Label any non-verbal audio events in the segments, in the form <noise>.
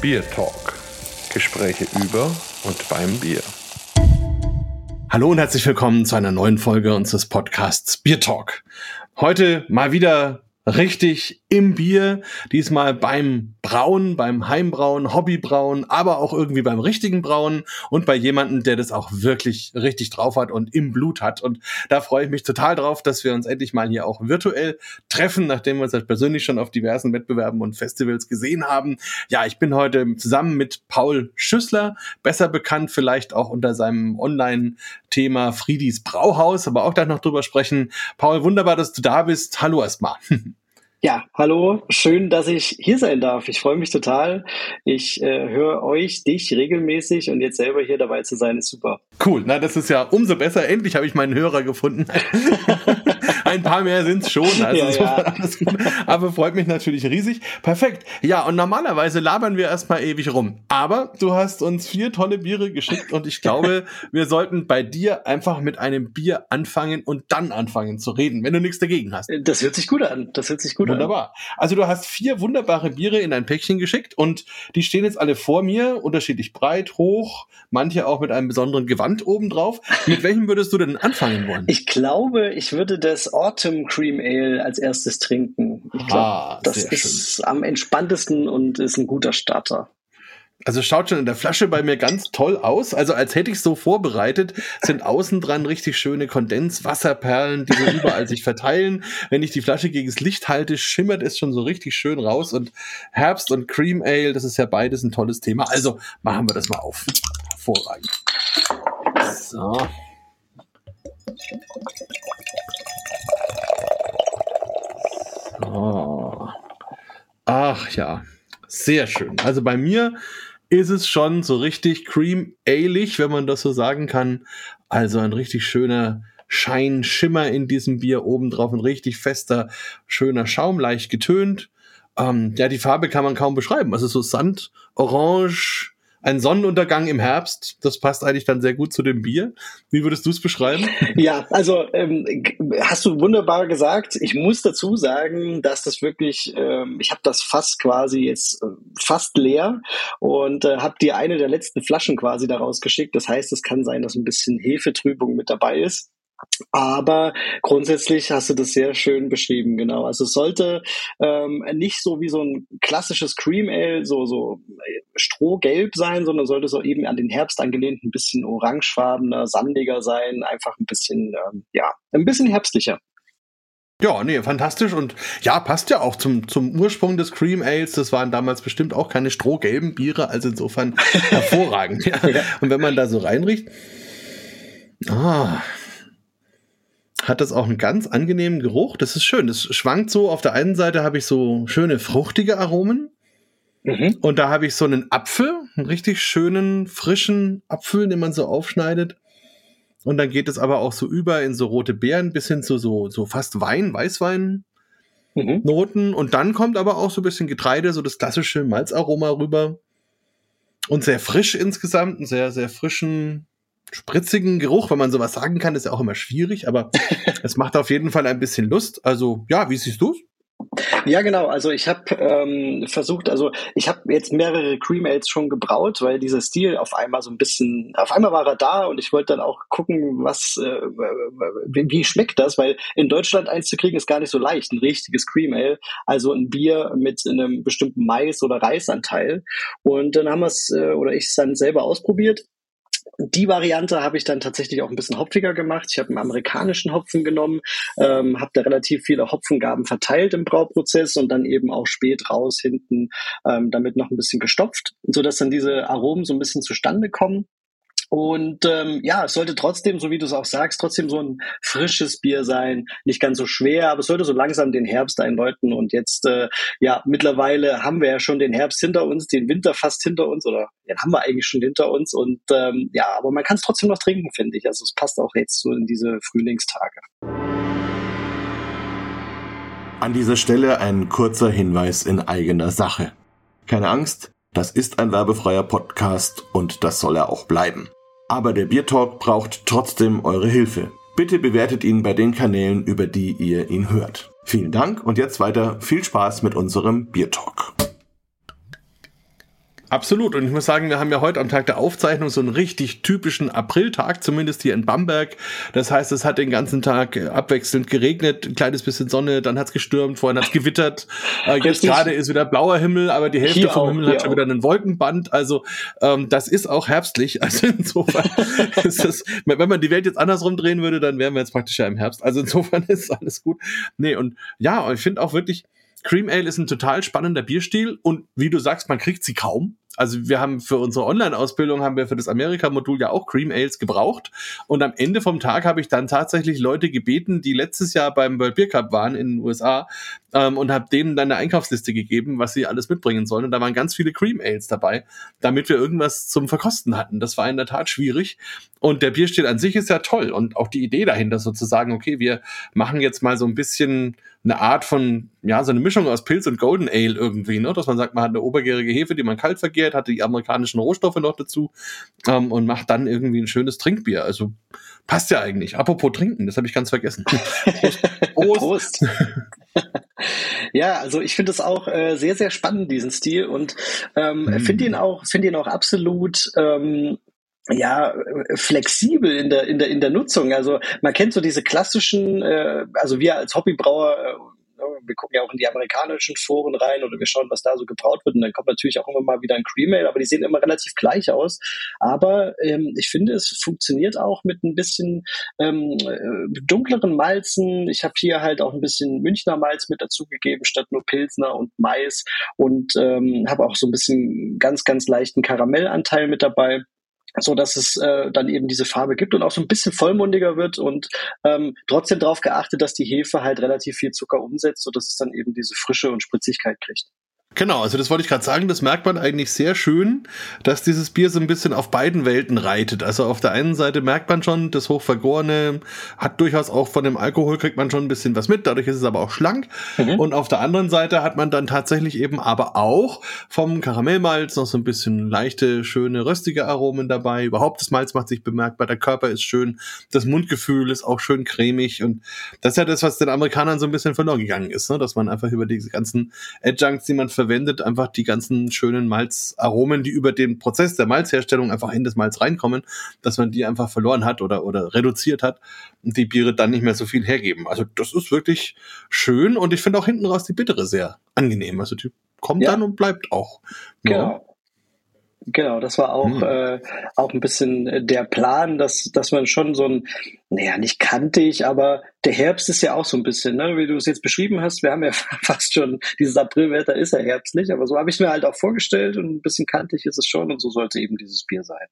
Bier Talk. Gespräche über und beim Bier. Hallo und herzlich willkommen zu einer neuen Folge unseres Podcasts Bier Talk. Heute mal wieder richtig im Bier, diesmal beim Brauen, beim Heimbrauen, Hobbybrauen, aber auch irgendwie beim richtigen Brauen und bei jemandem, der das auch wirklich richtig drauf hat und im Blut hat. Und da freue ich mich total drauf, dass wir uns endlich mal hier auch virtuell treffen, nachdem wir uns halt persönlich schon auf diversen Wettbewerben und Festivals gesehen haben. Ja, ich bin heute zusammen mit Paul Schüssler, besser bekannt vielleicht auch unter seinem Online-Thema Friedis Brauhaus, aber auch gleich noch drüber sprechen. Paul, wunderbar, dass du da bist. Hallo erstmal. <laughs> Ja, hallo, schön, dass ich hier sein darf. Ich freue mich total. Ich äh, höre euch, dich regelmäßig und jetzt selber hier dabei zu sein, ist super. Cool, na das ist ja umso besser. Endlich habe ich meinen Hörer gefunden. <laughs> Ein paar mehr sind's schon, also ja, ja. Aber freut mich natürlich riesig. Perfekt. Ja, und normalerweise labern wir erstmal ewig rum. Aber du hast uns vier tolle Biere geschickt und ich glaube, <laughs> wir sollten bei dir einfach mit einem Bier anfangen und dann anfangen zu reden, wenn du nichts dagegen hast. Das hört sich gut an. Das hört sich gut Wunderbar. Also du hast vier wunderbare Biere in ein Päckchen geschickt und die stehen jetzt alle vor mir, unterschiedlich breit, hoch, manche auch mit einem besonderen Gewand oben drauf. Mit welchem würdest du denn anfangen wollen? Ich glaube, ich würde das Autumn Cream Ale als erstes trinken. Ich glaube, ah, das ist schön. am entspanntesten und ist ein guter Starter. Also schaut schon in der Flasche bei mir ganz toll aus. Also als hätte ich so vorbereitet, sind außen dran richtig schöne Kondenswasserperlen, die so überall sich verteilen. Wenn ich die Flasche gegen das Licht halte, schimmert es schon so richtig schön raus. Und Herbst und Cream Ale, das ist ja beides ein tolles Thema. Also machen wir das mal auf. Hervorragend. So. So. Ach ja, sehr schön. Also bei mir ist es schon so richtig cream ailig, wenn man das so sagen kann. Also ein richtig schöner Schein, Schimmer in diesem Bier obendrauf, ein richtig fester, schöner Schaum, leicht getönt. Ähm, ja, die Farbe kann man kaum beschreiben. Also so Sand, Orange, ein Sonnenuntergang im Herbst, das passt eigentlich dann sehr gut zu dem Bier. Wie würdest du es beschreiben? <laughs> Ja, also ähm, hast du wunderbar gesagt. Ich muss dazu sagen, dass das wirklich, ähm, ich habe das fast quasi jetzt äh, fast leer und äh, habe dir eine der letzten Flaschen quasi daraus geschickt. Das heißt, es kann sein, dass ein bisschen Hefetrübung mit dabei ist. Aber grundsätzlich hast du das sehr schön beschrieben, genau. Also es sollte ähm, nicht so wie so ein klassisches Cream Ale, so, so strohgelb sein, sondern sollte so eben an den Herbst angelehnt ein bisschen orangefarbener, sandiger sein, einfach ein bisschen, ähm, ja, ein bisschen herbstlicher. Ja, nee, fantastisch und ja, passt ja auch zum, zum Ursprung des Cream Ales. Das waren damals bestimmt auch keine strohgelben Biere, also insofern <laughs> hervorragend. ja. Und wenn man da so reinriecht, ah, hat das auch einen ganz angenehmen Geruch. Das ist schön. Das schwankt so. Auf der einen Seite habe ich so schöne fruchtige Aromen. Mhm. Und da habe ich so einen Apfel, einen richtig schönen, frischen Apfel, den man so aufschneidet. Und dann geht es aber auch so über in so rote Beeren bis hin zu so, so fast Wein, Weißwein. Mhm. Noten und dann kommt aber auch so ein bisschen Getreide, so das klassische Malzaroma rüber. Und sehr frisch insgesamt, einen sehr, sehr frischen, spritzigen Geruch, wenn man sowas sagen kann, ist ja auch immer schwierig, aber <laughs> es macht auf jeden Fall ein bisschen Lust. Also ja, wie siehst du es? Ja, genau. Also ich habe ähm, versucht, also ich habe jetzt mehrere Cream Ales schon gebraut, weil dieser Stil auf einmal so ein bisschen, auf einmal war er da und ich wollte dann auch gucken, was, äh, wie, wie schmeckt das, weil in Deutschland eins zu kriegen ist gar nicht so leicht, ein richtiges Cream Ale, also ein Bier mit einem bestimmten Mais- oder Reisanteil. Und dann haben wir es, äh, oder ich es dann selber ausprobiert die Variante habe ich dann tatsächlich auch ein bisschen hopfiger gemacht. Ich habe einen amerikanischen Hopfen genommen, ähm, habe da relativ viele Hopfengaben verteilt im Brauprozess und dann eben auch spät raus hinten ähm, damit noch ein bisschen gestopft, sodass dann diese Aromen so ein bisschen zustande kommen. Und ähm, ja, es sollte trotzdem, so wie du es auch sagst, trotzdem so ein frisches Bier sein, nicht ganz so schwer, aber es sollte so langsam den Herbst einläuten. Und jetzt, äh, ja, mittlerweile haben wir ja schon den Herbst hinter uns, den Winter fast hinter uns, oder den haben wir eigentlich schon hinter uns. Und ähm, ja, aber man kann es trotzdem noch trinken, finde ich. Also es passt auch jetzt so in diese Frühlingstage. An dieser Stelle ein kurzer Hinweis in eigener Sache. Keine Angst, das ist ein werbefreier Podcast und das soll er auch bleiben. Aber der Biertalk braucht trotzdem eure Hilfe. Bitte bewertet ihn bei den Kanälen, über die ihr ihn hört. Vielen Dank und jetzt weiter viel Spaß mit unserem Biertalk. Absolut. Und ich muss sagen, wir haben ja heute am Tag der Aufzeichnung so einen richtig typischen Apriltag, zumindest hier in Bamberg. Das heißt, es hat den ganzen Tag äh, abwechselnd geregnet, ein kleines bisschen Sonne, dann hat es gestürmt, vorhin hat es gewittert. Äh, jetzt gerade ist wieder blauer Himmel, aber die Hälfte hier vom auch, Himmel hat schon auch. wieder einen Wolkenband. Also ähm, das ist auch herbstlich. <laughs> Also insofern <laughs> ist das, wenn man die Welt jetzt andersrum drehen würde, dann wären wir jetzt praktisch ja im Herbst. Also insofern ist alles gut. Nee, und ja, ich finde auch wirklich, Cream Ale ist ein total spannender Bierstil und wie du sagst, man kriegt sie kaum. Also wir haben für unsere Online-Ausbildung haben wir für das Amerika-Modul ja auch Cream Ales gebraucht und am Ende vom Tag habe ich dann tatsächlich Leute gebeten, die letztes Jahr beim World Beer Cup waren in den USA ähm, und habe denen dann eine Einkaufsliste gegeben, was sie alles mitbringen sollen und da waren ganz viele Cream Ales dabei, damit wir irgendwas zum Verkosten hatten. Das war in der Tat schwierig und der Bierstil an sich ist ja toll und auch die Idee dahinter sozusagen, okay, wir machen jetzt mal so ein bisschen eine Art von, ja, so eine Mischung aus Pilz und Golden Ale irgendwie, ne? dass man sagt, man hat eine obergärige Hefe, die man kalt vergärt, hat die amerikanischen Rohstoffe noch dazu ähm, und macht dann irgendwie ein schönes Trinkbier. Also passt ja eigentlich. Apropos trinken, das habe ich ganz vergessen. Prost. <laughs> Prost. <laughs> ja, also ich finde es auch äh, sehr, sehr spannend, diesen Stil und ähm, mm. finde ihn auch, finde ihn auch absolut ähm, ja flexibel in der in der in der Nutzung. Also man kennt so diese klassischen, äh, also wir als Hobbybrauer äh, wir gucken ja auch in die amerikanischen Foren rein oder wir schauen, was da so gebraut wird. Und dann kommt natürlich auch immer mal wieder ein Cream Ale, aber die sehen immer relativ gleich aus. Aber ähm, ich finde, es funktioniert auch mit ein bisschen ähm, äh, dunkleren Malzen. Ich habe hier halt auch ein bisschen Münchner Malz mit dazugegeben, statt nur Pilsner und Mais. Und ähm, habe auch so ein bisschen ganz, ganz leichten Karamellanteil mit dabay so dass es äh, dann eben diese Farbe gibt und auch so ein bisschen vollmundiger wird und ähm, trotzdem darauf geachtet, dass die Hefe halt relativ viel Zucker umsetzt, so dass es dann eben diese Frische und Spritzigkeit kriegt. Genau, also das wollte ich gerade sagen, das merkt man eigentlich sehr schön, dass dieses Bier so ein bisschen auf beiden Welten reitet. Also auf der einen Seite merkt man schon, das Hochvergorene hat durchaus auch von dem Alkohol kriegt man schon ein bisschen was mit, dadurch ist es aber auch schlank. Mhm. Und auf der anderen Seite hat man dann tatsächlich eben aber auch vom Karamellmalz noch so ein bisschen leichte, schöne, röstige Aromen dabei. Überhaupt das Malz macht sich bemerkbar, der Körper ist schön, das Mundgefühl ist auch schön cremig und das ist ja das, was den Amerikanern so ein bisschen verloren gegangen ist, ne? dass man einfach über diese ganzen Adjuncts, die man verwendet einfach die ganzen schönen Malzaromen, die über den Prozess der Malzherstellung einfach in das Malz reinkommen, dass man die einfach verloren hat oder, oder reduziert hat und die Biere dann nicht mehr so viel hergeben. Also das ist wirklich schön und ich finde auch hinten raus die bittere sehr angenehm. Also die kommt ja. dann und bleibt auch. Ja. Genau. Das war auch, hm. äh, auch ein bisschen äh, der Plan, dass, dass man schon so ein, naja, nicht kantig, aber der Herbst ist ja auch so ein bisschen, ne, wie du es jetzt beschrieben hast. Wir haben ja <laughs> fast schon, dieses Aprilwetter ist ja herbstlich, aber so habe ich es mir halt auch vorgestellt und ein bisschen kantig ist es schon und so sollte eben dieses Bier sein.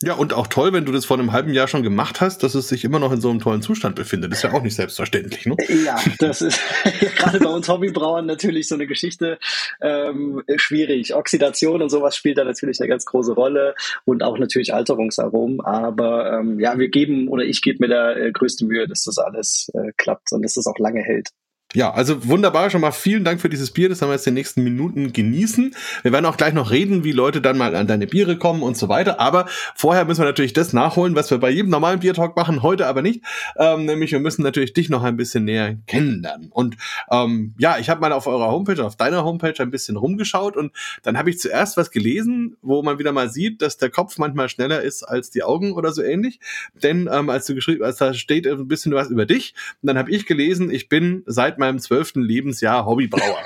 Ja, und auch toll, wenn du das vor einem halben Jahr schon gemacht hast, dass es sich immer noch in so einem tollen Zustand befindet. Ist ja auch nicht selbstverständlich, ne? Ja, das ist <laughs> gerade bei uns Hobbybrauern natürlich so eine Geschichte ähm, schwierig. Oxidation und sowas spielt da natürlich eine ganz große Rolle und auch natürlich Alterungsaromen. Aber ähm, ja, wir geben oder ich gebe mir da äh, größte Mühe, dass das alles äh, klappt und dass das auch lange hält. Ja, also wunderbar, schon mal vielen Dank für dieses Bier, das haben wir jetzt in den nächsten Minuten genießen. Wir werden auch gleich noch reden, wie Leute dann mal an deine Biere kommen und so weiter, aber vorher müssen wir natürlich das nachholen, was wir bei jedem normalen Biertalk machen, heute aber nicht, ähm, nämlich wir müssen natürlich dich noch ein bisschen näher kennenlernen. Und ähm, ja, ich habe mal auf eurer Homepage, auf deiner Homepage ein bisschen rumgeschaut und dann habe ich zuerst was gelesen, wo man wieder mal sieht, dass der Kopf manchmal schneller ist als die Augen oder so ähnlich, denn ähm, als du geschrieben, als da steht ein bisschen was über dich, und dann habe ich gelesen, ich bin seit meinem zwölften Lebensjahr Hobbybrauer.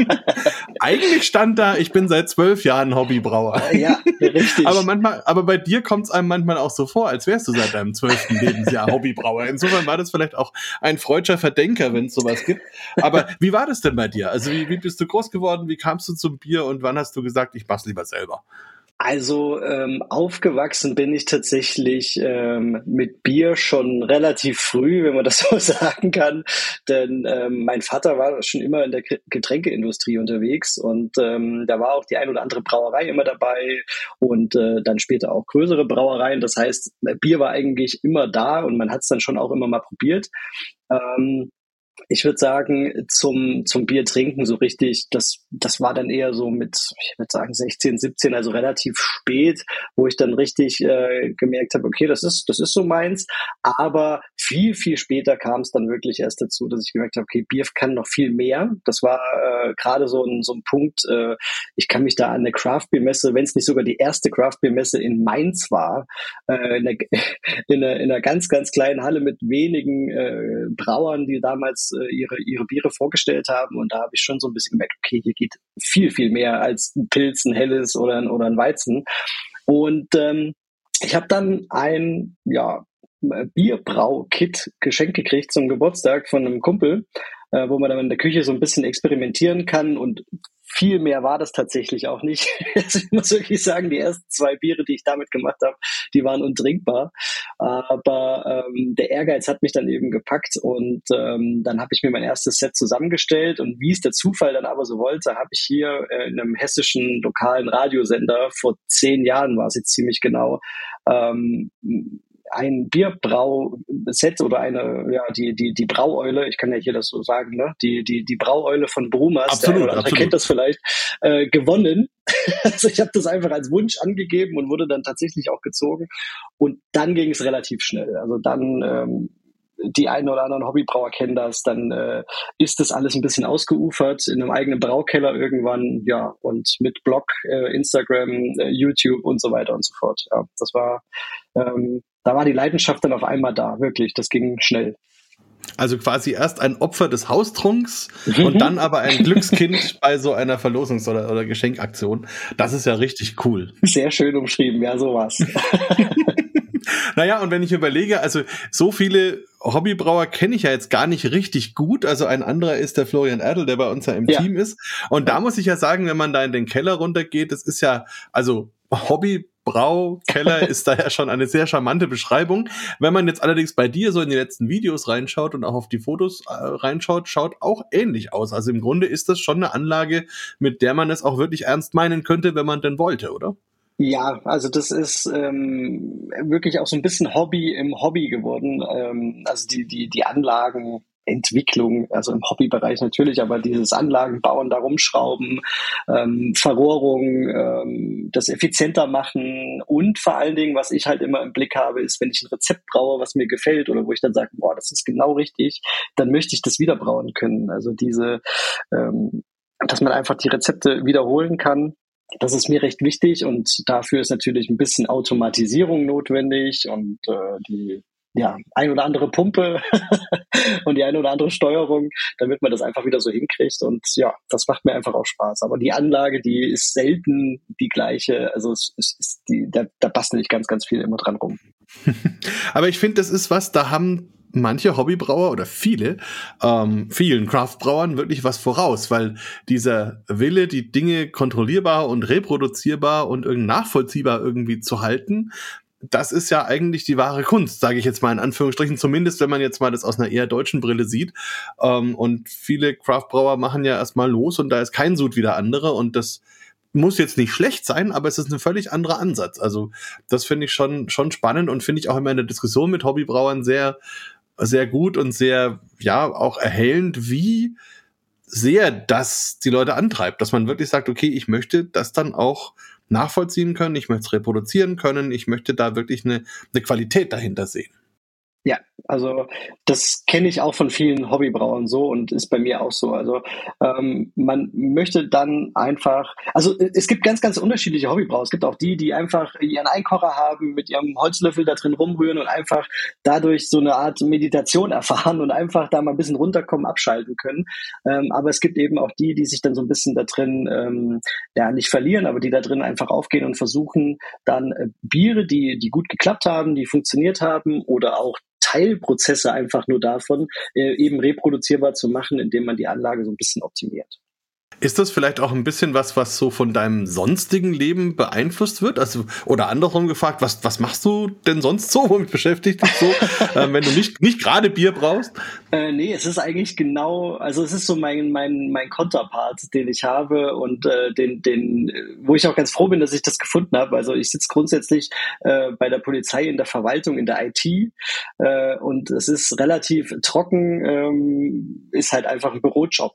<laughs> Eigentlich stand da, ich bin seit zwölf Jahren Hobbybrauer. Ja, richtig. aber manchmal, aber bei dir kommt es einem manchmal auch so vor, als wärst du seit deinem zwölften Lebensjahr Hobbybrauer. Insofern war das vielleicht auch ein freudscher Verdenker, wenn es sowas gibt. Aber wie war das denn bei dir? Also wie, wie bist du groß geworden? Wie kamst du zum Bier und wann hast du gesagt, ich mach's lieber selber? Also ähm, aufgewachsen bin ich tatsächlich ähm, mit Bier schon relativ früh, wenn man das <laughs> so sagen kann. Denn ähm, mein Vater war schon immer in der Getränkeindustrie unterwegs und ähm, da war auch die ein oder andere Brauerei immer dabei und äh, dann später auch größere Brauereien. Das heißt, Bier war eigentlich immer da und man hat es dann schon auch immer mal probiert. Ähm, ich würde sagen, zum, zum Bier trinken so richtig, das, das war dann eher so mit, ich würde sagen, 16, 17, also relativ spät, wo ich dann richtig äh, gemerkt habe, okay, das ist, das ist so meins. Aber viel, viel später kam es dann wirklich erst dazu, dass ich gemerkt habe, okay, Bier kann noch viel mehr. Das war äh, gerade so ein, so ein Punkt, äh, ich kann mich da an eine Craft Beer Messe, wenn es nicht sogar die erste Craft Beer Messe in Mainz war, äh, in, einer, <laughs> in, einer, in einer ganz, ganz kleinen Halle mit wenigen äh, Brauern, die damals äh, ihre, ihre Biere vorgestellt haben. Und da habe ich schon so ein bisschen gemerkt, okay, hier geht viel, viel mehr als ein Pilz, ein helles oder ein, oder ein Weizen. Und ähm, ich habe dann ein ja, Bierbrau-Kit geschenkt gekriegt zum Geburtstag von einem Kumpel, äh, wo man dann in der Küche so ein bisschen experimentieren kann und viel mehr war das tatsächlich auch nicht. <laughs> Also ich muss wirklich sagen, die ersten zwei Biere, die ich damit gemacht habe, die waren untrinkbar. Aber ähm, der Ehrgeiz hat mich dann eben gepackt und ähm, dann habe ich mir mein erstes Set zusammengestellt und wie es der Zufall dann aber so wollte, habe ich hier äh, in einem hessischen lokalen Radiosender vor zehn Jahren war es jetzt ziemlich genau ähm, ein Bierbrau-Set oder eine, ja, die, die, die Braueule, ich kann ja hier das so sagen, ne? Die, die, die Braueule von Brumas, absolut, der absolut. kennt das vielleicht, äh, gewonnen. <laughs> also ich habe das einfach als Wunsch angegeben und wurde dann tatsächlich auch gezogen. Und dann ging es relativ schnell. Also dann ähm, die einen oder anderen Hobbybrauer kennen das, dann äh, ist das alles ein bisschen ausgeufert in einem eigenen Braukeller irgendwann, ja, und mit Blog, äh, Instagram, äh, YouTube und so weiter und so fort. Ja, das war, ähm, da war die Leidenschaft dann auf einmal da, wirklich, das ging schnell. Also quasi erst ein Opfer des Haustrunks mhm. und dann aber ein Glückskind <laughs> bei so einer Verlosungs- oder, oder Geschenkaktion. Das ist ja richtig cool. Sehr schön umschrieben, ja, sowas. <laughs> <laughs> Naja, und wenn ich überlege, also so viele Hobbybrauer kenne ich ja jetzt gar nicht richtig gut. Also ein anderer ist der Florian Erdl, der bei uns ja im ja. Team ist. Und da muss ich ja sagen, wenn man da in den Keller runtergeht, das ist ja, also Hobby Braukeller <laughs> ist daher schon eine sehr charmante Beschreibung. Wenn man jetzt allerdings bei dir so in die letzten Videos reinschaut und auch auf die Fotos äh, reinschaut, schaut auch ähnlich aus. Also im Grunde ist das schon eine Anlage, mit der man es auch wirklich ernst meinen könnte, wenn man denn wollte, oder? Ja, also das ist ähm, wirklich auch so ein bisschen Hobby im Hobby geworden. Ähm, also die, die, die Anlagenentwicklung, also im Hobbybereich natürlich, aber dieses Anlagenbauen, da rumschrauben, ähm, Verrohrung, ähm, das effizienter machen und vor allen Dingen, was ich halt immer im Blick habe, ist, wenn ich ein Rezept braue, was mir gefällt oder wo ich dann sage, boah, das ist genau richtig, dann möchte ich das wieder brauen können. Also diese, ähm, dass man einfach die Rezepte wiederholen kann das ist mir recht wichtig und dafür ist natürlich ein bisschen Automatisierung notwendig und äh, die ja, ein oder andere Pumpe <laughs> und die ein oder andere Steuerung, damit man das einfach wieder so hinkriegt. Und ja, das macht mir einfach auch Spaß. Aber die Anlage, die ist selten die gleiche. Also es, es ist die, da, da bastel ich ganz, ganz viel immer dran rum. <laughs> Aber ich finde, das ist was, da haben manche Hobbybrauer oder viele, ähm, vielen Craftbrauern wirklich was voraus, weil dieser Wille, die Dinge kontrollierbar und reproduzierbar und nachvollziehbar irgendwie zu halten, das ist ja eigentlich die wahre Kunst, sage ich jetzt mal in Anführungsstrichen, zumindest wenn man jetzt mal das aus einer eher deutschen Brille sieht. Ähm, und viele Craftbrauer machen ja erstmal los und da ist kein Sud wie der andere und das muss jetzt nicht schlecht sein, aber es ist ein völlig anderer Ansatz. Also das finde ich schon, schon spannend und finde ich auch immer in der Diskussion mit Hobbybrauern sehr, sehr gut und sehr, ja, auch erhellend, wie sehr das die Leute antreibt, dass man wirklich sagt, okay, ich möchte das dann auch nachvollziehen können, ich möchte es reproduzieren können, ich möchte da wirklich eine, eine Qualität dahinter sehen. Ja, also das kenne ich auch von vielen Hobbybrauern so und ist bei mir auch so. Also ähm, man möchte dann einfach, also es gibt ganz, ganz unterschiedliche Hobbybrauer. Es gibt auch die, die einfach ihren Einkocher haben, mit ihrem Holzlöffel da drin rumrühren und einfach dadurch so eine Art Meditation <laughs> erfahren und einfach da mal ein bisschen runterkommen, abschalten können. Ähm, aber es gibt eben auch die, die sich dann so ein bisschen da drin, ähm, ja nicht verlieren, aber die da drin einfach aufgehen und versuchen dann äh, Biere, die, die gut geklappt haben, die funktioniert haben oder auch Teilprozesse einfach nur davon äh, eben reproduzierbar zu machen, indem man die Anlage so ein bisschen optimiert. Ist das vielleicht auch ein bisschen was, was so von deinem sonstigen Leben beeinflusst wird? Also, oder andersrum gefragt, was, was machst du denn sonst so? <laughs> Womit beschäftigt dich so, äh, wenn du nicht, nicht gerade Bier brauchst? Äh, nee, es ist eigentlich genau, also es ist so mein, mein, mein Konterpart, den ich habe und äh, den, den, wo ich auch ganz froh bin, dass ich das gefunden habe. Also ich sitze grundsätzlich äh, bei der Polizei in der Verwaltung, in der IT äh, und es ist relativ trocken, ähm, ist halt einfach ein Bürojob.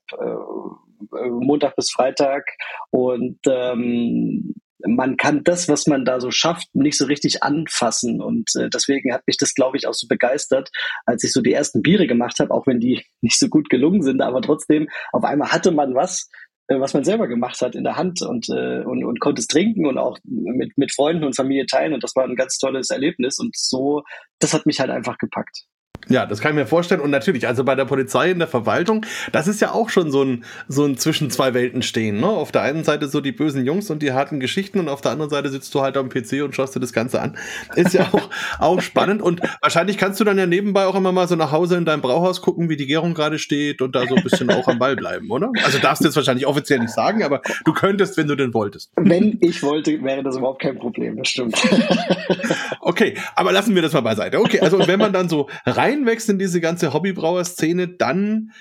Äh, Montag bis Freitag und ähm, man kann das, was man da so schafft, nicht so richtig anfassen. Und äh, deswegen hat mich das, glaube ich, auch so begeistert, als ich so die ersten Biere gemacht habe, auch wenn die <laughs> nicht so gut gelungen sind, aber trotzdem, auf einmal hatte man was, äh, was man selber gemacht hat in der Hand und, äh, und, und konnte es trinken und auch mit, mit Freunden und Familie teilen. Und das war ein ganz tolles Erlebnis. Und so, das hat mich halt einfach gepackt. Ja, das kann ich mir vorstellen. Und natürlich, also bei der Polizei in der Verwaltung, das ist ja auch schon so ein, so ein zwischen zwei Welten stehen. Ne? Auf der einen Seite so die bösen Jungs und die harten Geschichten und auf der anderen Seite sitzt du halt am PC und schaust dir das Ganze an. Ist ja auch, <laughs> auch spannend. Und wahrscheinlich kannst du dann ja nebenbei auch immer mal so nach Hause in dein Brauhaus gucken, wie die Gärung gerade steht und da so ein bisschen auch am Ball bleiben, oder? Also darfst du jetzt wahrscheinlich offiziell nicht sagen, aber du könntest, wenn du denn wolltest. Wenn ich wollte, wäre das überhaupt kein Problem, das stimmt. okay, aber lassen wir das mal beiseite. Okay, also wenn man dann so rein reinwächst in diese ganze Hobbybrauer-Szene, dann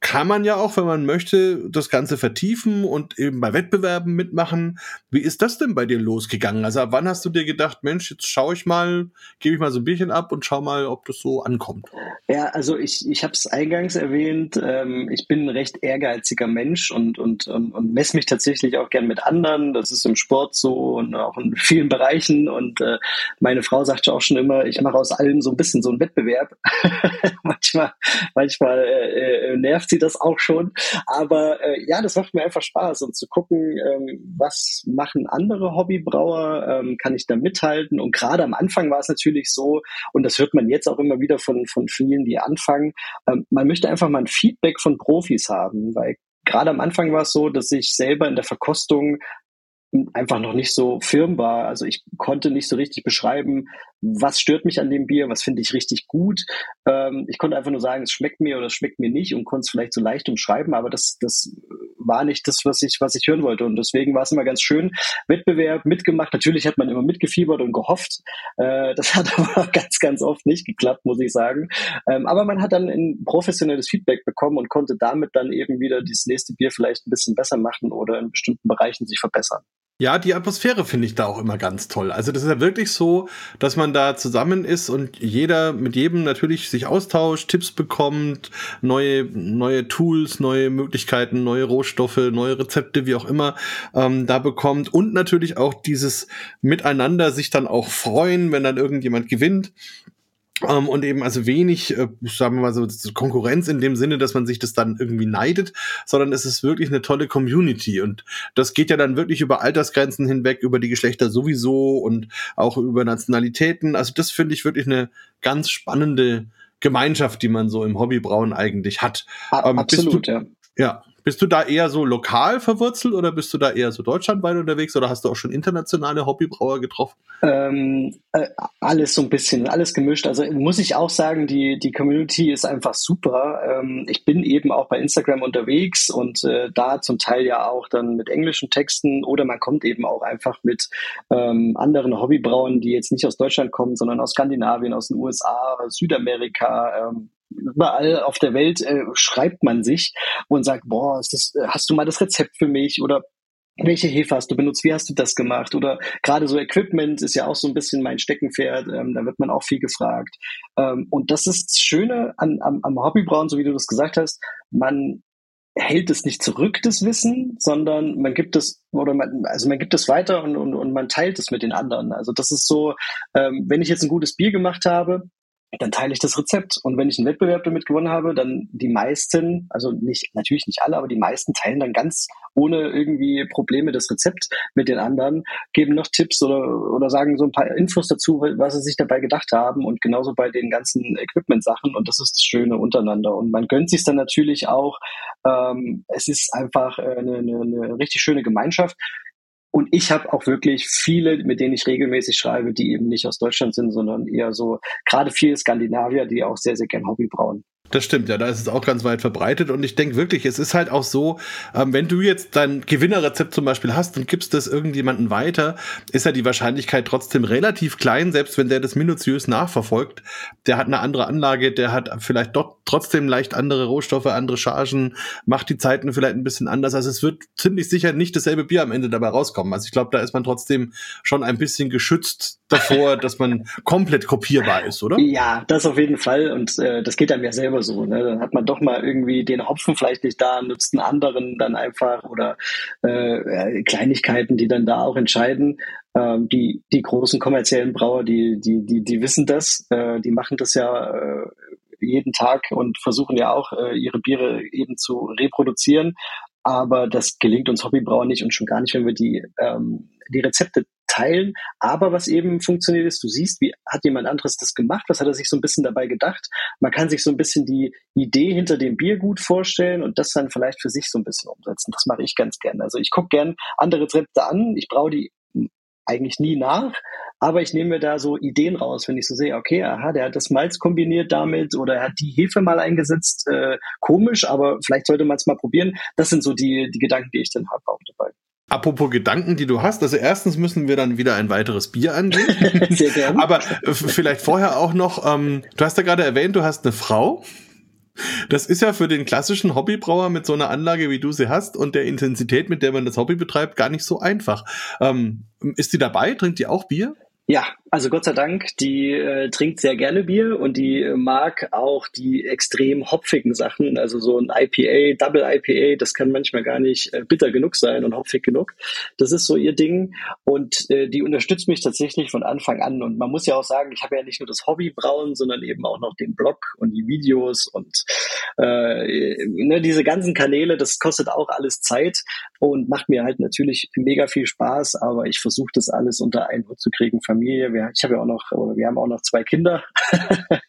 kann man ja auch, wenn man möchte, das Ganze vertiefen und eben bei Wettbewerben mitmachen. Wie ist das denn bei dir losgegangen? Also ab wann hast du dir gedacht, Mensch, jetzt schaue ich mal, gebe ich mal so ein Bierchen ab und schau mal, ob das so ankommt? Ja, also ich, ich habe es eingangs erwähnt, ähm, ich bin ein recht ehrgeiziger Mensch und, und, und, und messe mich tatsächlich auch gern mit anderen. Das ist im Sport so und auch in vielen Bereichen. Und äh, meine Frau sagt ja auch schon immer, ich mache aus allem so ein bisschen so einen Wettbewerb. <laughs> manchmal manchmal äh, äh nervt sie das auch schon. Aber äh, ja, das macht mir einfach Spaß und zu gucken, ähm, was machen andere Hobbybrauer, ähm, kann ich da mithalten. Und gerade am Anfang war es natürlich so, und das hört man jetzt auch immer wieder von, von vielen, die anfangen, ähm, man möchte einfach mal ein Feedback von Profis haben, weil gerade am Anfang war es so, dass ich selber in der Verkostung einfach noch nicht so firm war. Also ich konnte nicht so richtig beschreiben, was stört mich an dem Bier, was finde ich richtig gut. Ähm, ich konnte einfach nur sagen, es schmeckt mir oder es schmeckt mir nicht und konnte es vielleicht so leicht umschreiben, aber das, das war nicht das, was ich, was ich hören wollte. Und deswegen war es immer ganz schön. Wettbewerb mitgemacht. Natürlich hat man immer mitgefiebert und gehofft. Äh, das <laughs> hat aber ganz, ganz oft nicht geklappt, muss ich sagen. Ähm, aber man hat dann ein professionelles Feedback bekommen und konnte damit dann eben wieder dieses nächste Bier vielleicht ein bisschen besser machen oder in bestimmten Bereichen sich verbessern. Ja, die Atmosphäre finde ich da auch immer ganz toll. Also das ist ja wirklich so, dass man da zusammen ist und jeder mit jedem natürlich sich austauscht, Tipps bekommt, neue, neue Tools, neue Möglichkeiten, neue Rohstoffe, neue Rezepte, wie auch immer, ähm, da bekommt und natürlich auch dieses Miteinander sich dann auch freuen, wenn dann irgendjemand gewinnt. Ähm, und eben also wenig, äh, sagen wir mal so, Konkurrenz in dem Sinne, dass man sich das dann irgendwie neidet, sondern es ist wirklich eine tolle Community und das geht ja dann wirklich über Altersgrenzen hinweg, über die Geschlechter sowieso und auch über Nationalitäten. Also das finde ich wirklich eine ganz spannende Gemeinschaft, die man so im Hobbybrauen eigentlich hat. Ähm, Absolut, du, ja. Ja, bist du da eher so lokal verwurzelt oder bist du da eher so deutschlandweit unterwegs oder hast du auch schon internationale Hobbybrauer getroffen? Ähm, äh, alles so ein bisschen, alles gemischt. Also muss ich auch sagen, die, die Community ist einfach super. Ähm, ich bin eben auch bei Instagram unterwegs und äh, da zum Teil ja auch dann mit englischen Texten oder man kommt eben auch einfach mit ähm, anderen Hobbybrauern, die jetzt nicht aus Deutschland kommen, sondern aus Skandinavien, aus den USA, Südamerika, ähm, überall auf der Welt äh, schreibt man sich und sagt, boah, das, hast du mal das Rezept für mich oder welche Hefe hast du benutzt, wie hast du das gemacht? Oder gerade so Equipment ist ja auch so ein bisschen mein Steckenpferd, ähm, da wird man auch viel gefragt. Ähm, und das ist das Schöne an, am, am Hobbybrauen, so wie du das gesagt hast, man hält es nicht zurück, das Wissen, sondern man gibt es, oder man, also man gibt es weiter und, und, und man teilt es mit den anderen. Also das ist so, ähm, wenn ich jetzt ein gutes Bier gemacht habe, dann teile ich das Rezept. Und wenn ich einen Wettbewerb damit gewonnen habe, dann die meisten, also nicht, natürlich nicht alle, aber die meisten teilen dann ganz ohne irgendwie Probleme das Rezept mit den anderen, geben noch Tipps oder, oder sagen so ein paar Infos dazu, was sie sich dabei gedacht haben und genauso bei den ganzen Equipment-Sachen. Und das ist das Schöne untereinander. Und man gönnt sich dann natürlich auch. Ähm, es ist einfach eine, eine, eine richtig schöne Gemeinschaft. Und ich habe auch wirklich viele, mit denen ich regelmäßig schreibe, die eben nicht aus Deutschland sind, sondern eher so, gerade viele Skandinavier, die auch sehr, sehr gern Hobby brauen. Das stimmt, ja, da ist es auch ganz weit verbreitet und ich denke wirklich, es ist halt auch so, ähm, wenn du jetzt dein Gewinnerrezept zum Beispiel hast und gibst das irgendjemanden weiter, ist ja die Wahrscheinlichkeit trotzdem relativ klein, selbst wenn der das minutiös nachverfolgt. Der hat eine andere Anlage, der hat vielleicht dort trotzdem leicht andere Rohstoffe, andere Chargen, macht die Zeiten vielleicht ein bisschen anders. Also es wird ziemlich sicher nicht dasselbe Bier am Ende dabei rauskommen. Also ich glaube, da ist man trotzdem schon ein bisschen geschützt davor, <laughs> dass man komplett kopierbar ist, oder? Ja, das auf jeden Fall und äh, das geht einem ja selber so. Ne? Dann hat man doch mal irgendwie den Hopfen vielleicht nicht da, nutzt einen anderen dann einfach oder äh, Kleinigkeiten, die dann da auch entscheiden. Ähm, die, die großen kommerziellen Brauer, die, die, die, die wissen das, äh, die machen das ja äh, jeden Tag und versuchen ja auch äh, ihre Biere eben zu reproduzieren. Aber das gelingt uns Hobbybrauer nicht und schon gar nicht, wenn wir die, ähm, die Rezepte teilen. Aber was eben funktioniert ist, du siehst, wie hat jemand anderes das gemacht, was hat er sich so ein bisschen dabei gedacht. Man kann sich so ein bisschen die Idee hinter dem Bier gut vorstellen und das dann vielleicht für sich so ein bisschen umsetzen. Das mache ich ganz gerne. Also ich gucke gern andere Rezepte an, ich brauche die eigentlich nie nach, aber ich nehme mir da so Ideen raus, wenn ich so sehe, okay, aha, der hat das Malz kombiniert damit oder er hat die Hefe mal eingesetzt, äh, komisch, aber vielleicht sollte man es mal probieren. Das sind so die, die Gedanken, die ich dann habe auch dabei. Apropos Gedanken, die du hast. Also erstens müssen wir dann wieder ein weiteres Bier angehen. <laughs> Sehr gerne. Aber vielleicht vorher auch noch, ähm, du hast ja gerade erwähnt, du hast eine Frau. Das ist ja für den klassischen Hobbybrauer mit so einer Anlage, wie du sie hast und der Intensität, mit der man das Hobby betreibt, gar nicht so einfach. Ähm, ist die dabei? Trinkt die auch Bier? Ja, also Gott sei Dank, die äh, trinkt sehr gerne Bier und die äh, mag auch die extrem hopfigen Sachen. Also so ein IPA, Double IPA, das kann manchmal gar nicht äh, bitter genug sein und hopfig genug. Das ist so ihr Ding und äh, die unterstützt mich tatsächlich von Anfang an. Und man muss ja auch sagen, ich habe ja nicht nur das Hobby brauen, sondern eben auch noch den Blog und die Videos und äh, ne, diese ganzen Kanäle. Das kostet auch alles Zeit und macht mir halt natürlich mega viel Spaß. Aber ich versuche das alles unter einen Hut zu kriegen. Familie, wir, ich habe ja auch noch, oder wir haben auch noch zwei Kinder. <laughs>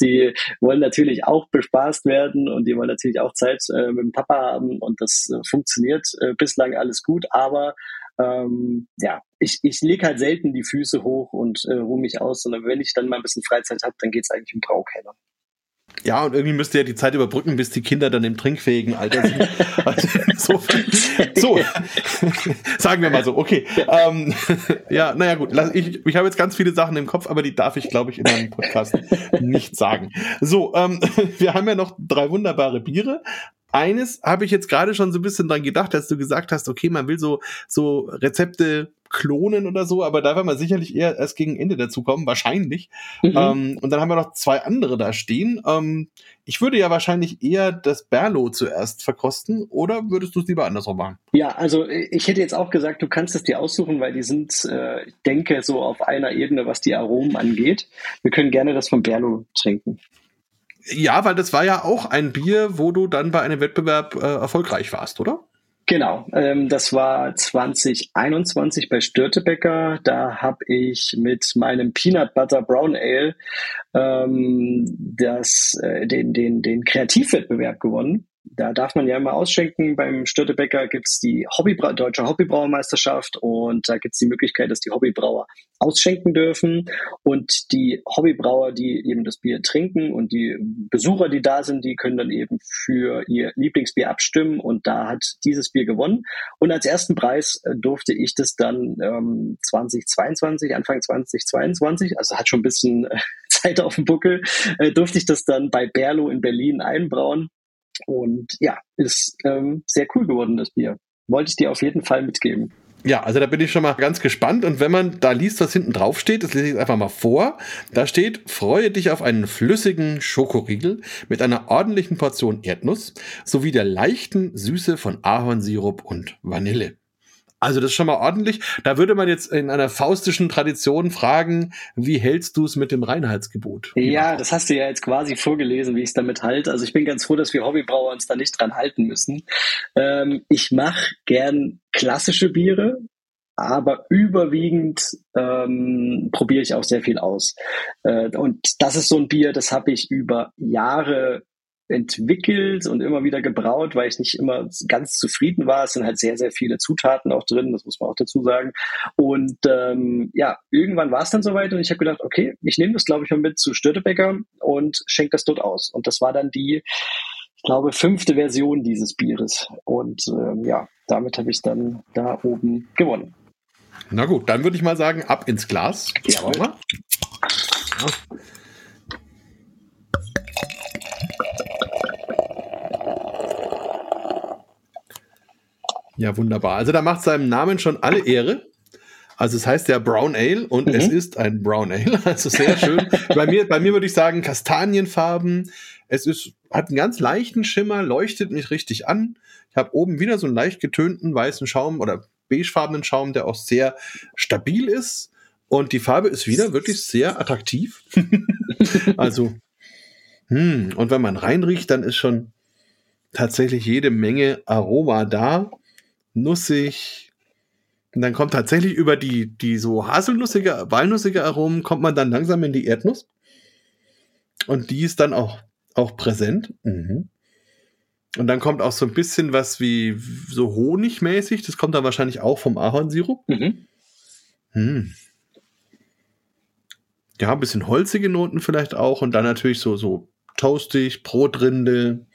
die wollen natürlich auch bespaßt werden und die wollen natürlich auch Zeit äh, mit dem Papa haben und das äh, funktioniert äh, bislang alles gut, aber ähm, ja, ich, ich lege halt selten die Füße hoch und äh, ruhe mich aus, sondern wenn ich dann mal ein bisschen Freizeit habe, dann geht es eigentlich um Braukeller. Ja, und irgendwie müsst ihr ja die Zeit überbrücken, bis die Kinder dann im trinkfähigen Alter sind. <laughs> Also, so, so. <laughs> sagen wir mal so, okay. Ähm, <laughs> ja, naja gut, ich, ich habe jetzt ganz viele Sachen im Kopf, aber die darf ich, glaube ich, in einem Podcast nicht sagen. So, ähm, wir haben ja noch drei wunderbare Biere. Eines habe ich jetzt gerade schon so ein bisschen dran gedacht, dass du gesagt hast, okay, man will so, so Rezepte klonen oder so, aber da werden wir sicherlich eher erst gegen Ende dazu kommen, wahrscheinlich. Mhm. Ähm, und dann haben wir noch zwei andere da stehen. Ähm, ich würde ja wahrscheinlich eher das Berlo zuerst verkosten oder würdest du es lieber andersrum machen? Ja, also ich hätte jetzt auch gesagt, du kannst es dir aussuchen, weil die sind, äh, ich denke, so auf einer Ebene, was die Aromen angeht. Wir können gerne das von Berlo trinken. Ja, weil das war ja auch ein Bier, wo du dann bei einem Wettbewerb äh, erfolgreich warst, oder? Genau, ähm, das war 2021 bei Störtebecker. Da habe ich mit meinem Peanut Butter Brown Ale ähm, das, äh, den, den, den Kreativwettbewerb gewonnen. Da darf man ja immer ausschenken. Beim Störtebäcker gibt's die Hobbybra Deutsche Hobbybrauermeisterschaft und da gibt's die Möglichkeit, dass die Hobbybrauer ausschenken dürfen und die Hobbybrauer, die eben das Bier trinken und die Besucher, die da sind, die können dann eben für ihr Lieblingsbier abstimmen und da hat dieses Bier gewonnen. Und als ersten Preis äh, durfte ich das dann ähm, 2022, Anfang 2022, also hat schon ein bisschen äh, <laughs> Zeit auf dem Buckel, äh, durfte ich das dann bei Berlo in Berlin einbrauen. Und ja, ist ähm, sehr cool geworden, das Bier. Wollte ich dir auf jeden Fall mitgeben. Ja, also da bin ich schon mal ganz gespannt. Und wenn man da liest, was hinten drauf steht, das lese ich jetzt einfach mal vor. Da steht, freue dich auf einen flüssigen Schokoriegel mit einer ordentlichen Portion Erdnuss sowie der leichten Süße von Ahornsirup und Vanille. Also das ist schon mal ordentlich. Da würde man jetzt in einer faustischen Tradition fragen, wie hältst du es mit dem Reinheitsgebot? Ja, das hast du ja jetzt quasi vorgelesen, wie ich es damit halte. Also ich bin ganz froh, dass wir Hobbybrauer uns da nicht dran halten müssen. Ähm, ich mache gern klassische Biere, aber überwiegend ähm, probiere ich auch sehr viel aus. Äh, und das ist so ein Bier, das habe ich über Jahre entwickelt und immer wieder gebraut, weil ich nicht immer ganz zufrieden war. Es sind halt sehr, sehr viele Zutaten auch drin, das muss man auch dazu sagen. Und ähm, ja, irgendwann war es dann soweit und ich habe gedacht, okay, ich nehme das, glaube ich, mal mit zu Störtebecker und schenke das dort aus. Und das war dann die, ich glaube, fünfte Version dieses Bieres. Und ähm, ja, damit habe ich dann da oben gewonnen. Na gut, dann würde ich mal sagen, ab ins Glas. Jawohl. Ja. Ja, wunderbar. Also da macht seinem Namen schon alle Ehre. Also es heißt ja Brown Ale und mhm. es ist ein Brown Ale. <laughs> Also sehr schön. bei mir, bei mir würde ich sagen Kastanienfarben. Es ist, hat einen ganz leichten Schimmer, leuchtet mich richtig an. Ich habe oben wieder so einen leicht getönten weißen Schaum oder beigefarbenen Schaum, der auch sehr stabil ist. Und die Farbe ist wieder wirklich sehr attraktiv. <laughs> also, hm, und wenn man reinriecht, dann ist schon tatsächlich jede Menge Aroma da nussig. Und dann kommt tatsächlich über die, die so haselnussige, walnussige Aromen, kommt man dann langsam in die Erdnuss. Und die ist dann auch, auch präsent. Mhm. Und dann kommt auch so ein bisschen was wie so Honigmäßig. Das kommt dann wahrscheinlich auch vom Ahornsirup. Mhm. Hm. Ja, ein bisschen holzige Noten vielleicht auch. Und dann natürlich so, so toastig, Brotrinde.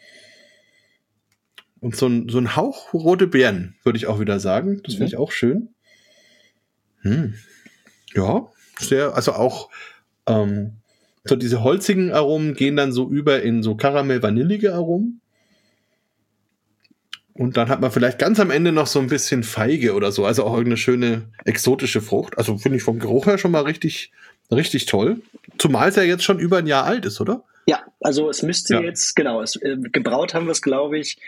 Und so ein, so ein Hauch rote Beeren, würde ich auch wieder sagen. Das finde ich auch schön. Hm. Ja, sehr, also auch ähm, so diese holzigen Aromen gehen dann so über in so Karamell-vanillige Aromen. Und dann hat man vielleicht ganz am Ende noch so ein bisschen Feige oder so, also auch irgendeine schöne exotische Frucht. Also finde ich vom Geruch her schon mal richtig, richtig toll. Zumal es ja jetzt schon über ein Jahr alt ist, oder? Ja, also es müsste ja. jetzt, genau, es, äh, gebraut haben wir es, glaube ich,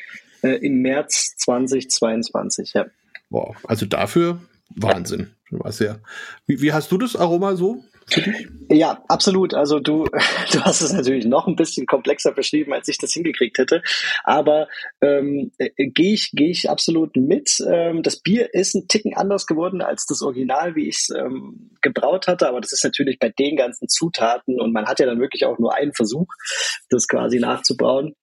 äh, im März 2022, ja. Wow, also dafür Wahnsinn. War sehr. Wie, wie hast du das Aroma so für dich? Ja, absolut. Also du, <laughs> du hast es natürlich noch ein bisschen komplexer beschrieben, als ich das hingekriegt hätte. Aber ähm, äh, gehe ich, gehe ich absolut mit. Ähm, das Bier ist ein Ticken anders geworden als das Original, wie ich es ähm, gebraut hatte. Aber das ist natürlich bei den ganzen Zutaten und man hat ja dann wirklich auch nur einen Versuch, das quasi nachzubauen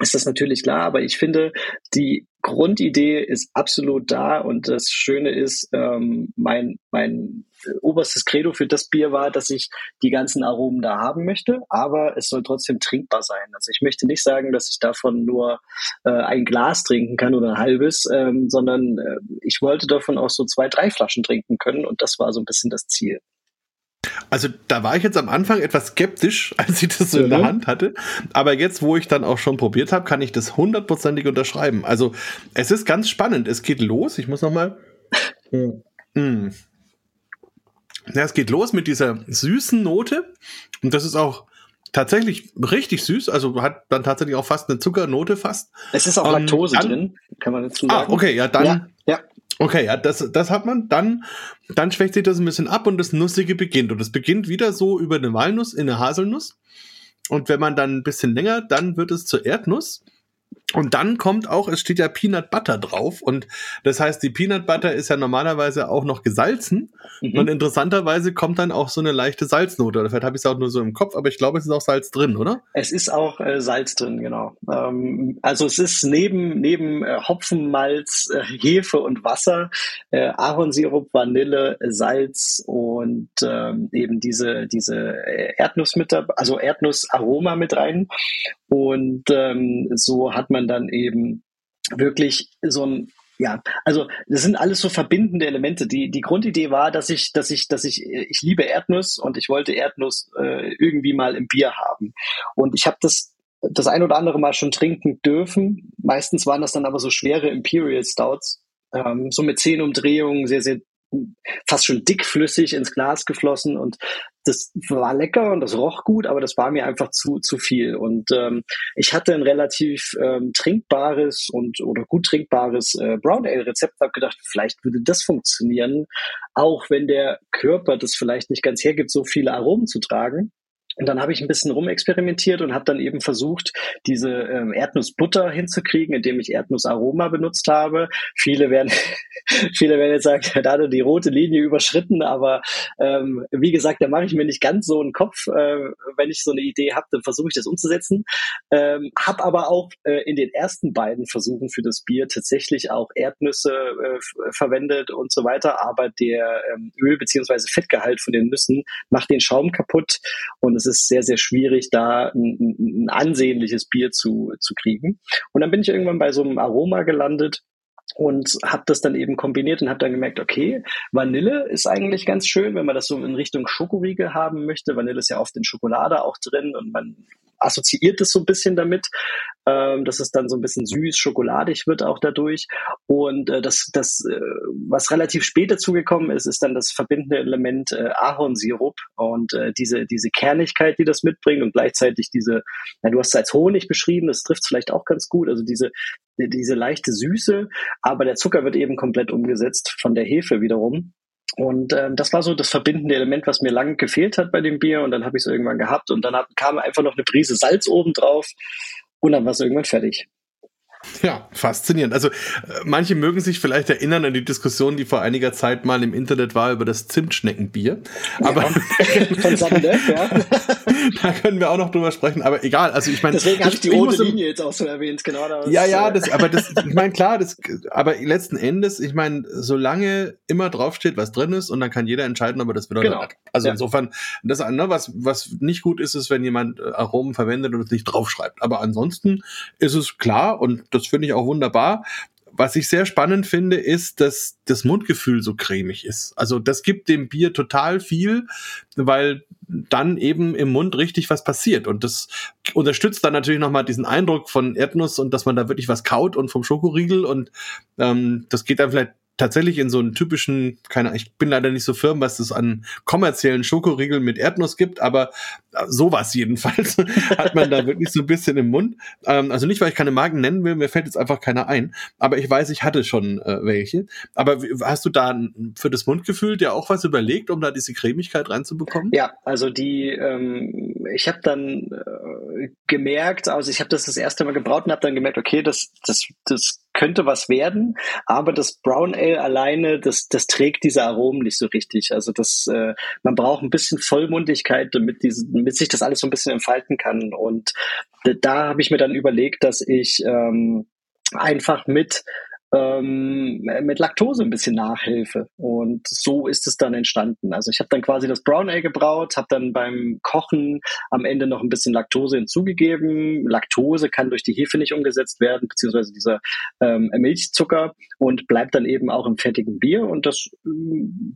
ist das natürlich klar, aber ich finde, die Grundidee ist absolut da und das Schöne ist, ähm, mein, mein oberstes Credo für das Bier war, dass ich die ganzen Aromen da haben möchte, aber es soll trotzdem trinkbar sein. Also ich möchte nicht sagen, dass ich davon nur äh, ein Glas trinken kann oder ein halbes, ähm, sondern äh, ich wollte davon auch so zwei, drei Flaschen trinken können und das war so ein bisschen das Ziel. Also da war ich jetzt am Anfang etwas skeptisch, <laughs> als ich das so mhm. in der. Hand hatte. Aber jetzt, wo ich dann auch schon probiert habe, kann ich das hundertprozentig unterschreiben. Also es ist ganz spannend. Es geht los. Ich muss noch mal. mm. <laughs> Ja, es geht los mit dieser süßen Note. Und das ist auch tatsächlich richtig süß. Also hat dann tatsächlich auch fast eine Zuckernote fast. Es ist auch um, Laktose dann, drin, kann man dazu ah, sagen. Ah, okay, ja, dann. Ja, ja. Okay, ja, das, das hat man. Dann, dann schwächt sich das ein bisschen ab und das Nussige beginnt. Und es beginnt wieder so über eine Walnuss in eine Haselnuss. Und wenn man dann ein bisschen länger, dann wird es zur Erdnuss. Und dann kommt auch, es steht ja Peanut Butter drauf. Und das heißt, die Peanut Butter ist ja normalerweise auch noch gesalzen. Mhm. Und interessanterweise kommt dann auch so eine leichte Salznote. Oder vielleicht habe ich es auch nur so im Kopf, aber ich glaube, es ist auch Salz drin, oder? Es ist auch äh, Salz drin, genau. Ähm, also es ist neben, neben äh, Hopfenmalz, äh, Hefe und Wasser, äh, Ahornsirup, Vanille, Salz und ähm, eben diese, diese äh, Erdnuss mit also Erdnussaroma mit rein. Und ähm, so hat man dann eben wirklich so ein ja, also das sind alles so verbindende Elemente. Die die Grundidee war, dass ich dass ich dass ich ich liebe Erdnuss und ich wollte Erdnuss äh, irgendwie mal im Bier haben. Und ich habe das das ein oder andere Mal schon trinken dürfen. Meistens waren das dann aber so schwere Imperial Stouts, ähm, so mit zehn Umdrehungen, sehr sehr fast schon dickflüssig ins Glas geflossen und das war lecker und das roch gut, aber das war mir einfach zu zu viel und ähm, ich hatte ein relativ ähm, trinkbares und oder gut trinkbares äh, Brown Ale Rezept, habe gedacht, vielleicht würde das funktionieren, auch wenn der Körper das vielleicht nicht ganz hergibt, so viele Aromen zu tragen. Und dann habe ich ein bisschen rumexperimentiert und habe dann eben versucht, diese ähm, Erdnussbutter hinzukriegen, indem ich Erdnussaroma benutzt habe. Viele werden, <laughs> viele werden jetzt sagen, da hat er die rote Linie überschritten, aber ähm, wie gesagt, da mache ich mir nicht ganz so einen Kopf. Äh, wenn ich so eine Idee habe, dann versuche ich das umzusetzen. Ähm, habe aber auch äh, in den ersten beiden Versuchen für das Bier tatsächlich auch Erdnüsse äh, verwendet und so weiter, aber der ähm, Öl- bzw. Fettgehalt von den Nüssen macht den Schaum kaputt und es ist sehr, sehr schwierig, da ein, ein ansehnliches Bier zu, zu kriegen. Und dann bin ich irgendwann bei so einem Aroma gelandet, und habe das dann eben kombiniert und habe dann gemerkt, okay, Vanille ist eigentlich ganz schön, wenn man das so in Richtung Schokoriegel haben möchte. Vanille ist ja oft in Schokolade auch drin und man assoziiert es so ein bisschen damit, ähm, dass es dann so ein bisschen süß, schokoladig wird auch dadurch. Und äh, das, das äh, was relativ spät dazugekommen ist, ist dann das verbindende Element äh, Ahornsirup und äh, diese, diese Kernigkeit, die das mitbringt und gleichzeitig diese, na, du hast es als Honig beschrieben, das trifft vielleicht auch ganz gut, also diese, diese leichte Süße, aber der Zucker wird eben komplett umgesetzt von der Hefe wiederum. Und ähm, das war so das verbindende Element, was mir lange gefehlt hat bei dem Bier. Und dann habe ich es irgendwann gehabt und dann hab, kam einfach noch eine Prise Salz oben drauf und dann war es irgendwann fertig. Ja, faszinierend. Also äh, manche mögen sich vielleicht erinnern an die Diskussion, die vor einiger Zeit mal im Internet war über das Zimtschneckenbier. Aber ja, von Sandev, ja. da können wir auch noch drüber sprechen. Aber egal. Also ich meine, deswegen habe ich die rote Linie jetzt auch so erwähnt. Genau. Das, ja, ja. Äh, das, aber das, ich meine klar, das, aber letzten Endes, ich meine, solange immer draufsteht, was drin ist, und dann kann jeder entscheiden, ob er das will oder genau. Also ja. insofern, das ne, was was nicht gut ist, ist, wenn jemand äh, Aromen verwendet und es nicht draufschreibt. Aber ansonsten ist es klar und das finde ich auch wunderbar. Was ich sehr spannend finde, ist, dass das Mundgefühl so cremig ist. Also das gibt dem Bier total viel, weil dann eben im Mund richtig was passiert. Und das unterstützt dann natürlich nochmal diesen Eindruck von Erdnuss und dass man da wirklich was kaut und vom Schokoriegel. Und ähm, das geht dann vielleicht tatsächlich in so einen typischen, keine ich bin leider nicht so firm, was es an kommerziellen Schokoriegeln mit Erdnuss gibt, aber äh, sowas jedenfalls <laughs> hat man da wirklich so ein bisschen im Mund. Ähm, also nicht, weil ich keine Marken nennen will, mir fällt jetzt einfach keiner ein, aber ich weiß, ich hatte schon äh, welche. Aber hast du da für das Mundgefühl dir auch was überlegt, um da diese Cremigkeit reinzubekommen? Ja, also die, ähm, ich habe dann äh, gemerkt, also ich habe das das erste Mal gebraut und habe dann gemerkt, okay, das, das, das könnte was werden, aber das Brown Ale alleine, das, das trägt diese Aromen nicht so richtig. Also das, äh, man braucht ein bisschen Vollmundigkeit, damit, diese, damit sich das alles so ein bisschen entfalten kann. Und da habe ich mir dann überlegt, dass ich ähm, einfach mit ähm, mit Laktose ein bisschen Nachhilfe. Und so ist es dann entstanden. Also ich habe dann quasi das Brown Ale gebraut, habe dann beim Kochen am Ende noch ein bisschen Laktose hinzugegeben. Laktose kann durch die Hefe nicht umgesetzt werden, beziehungsweise dieser ähm, Milchzucker und bleibt dann eben auch im fettigen Bier. Und das äh,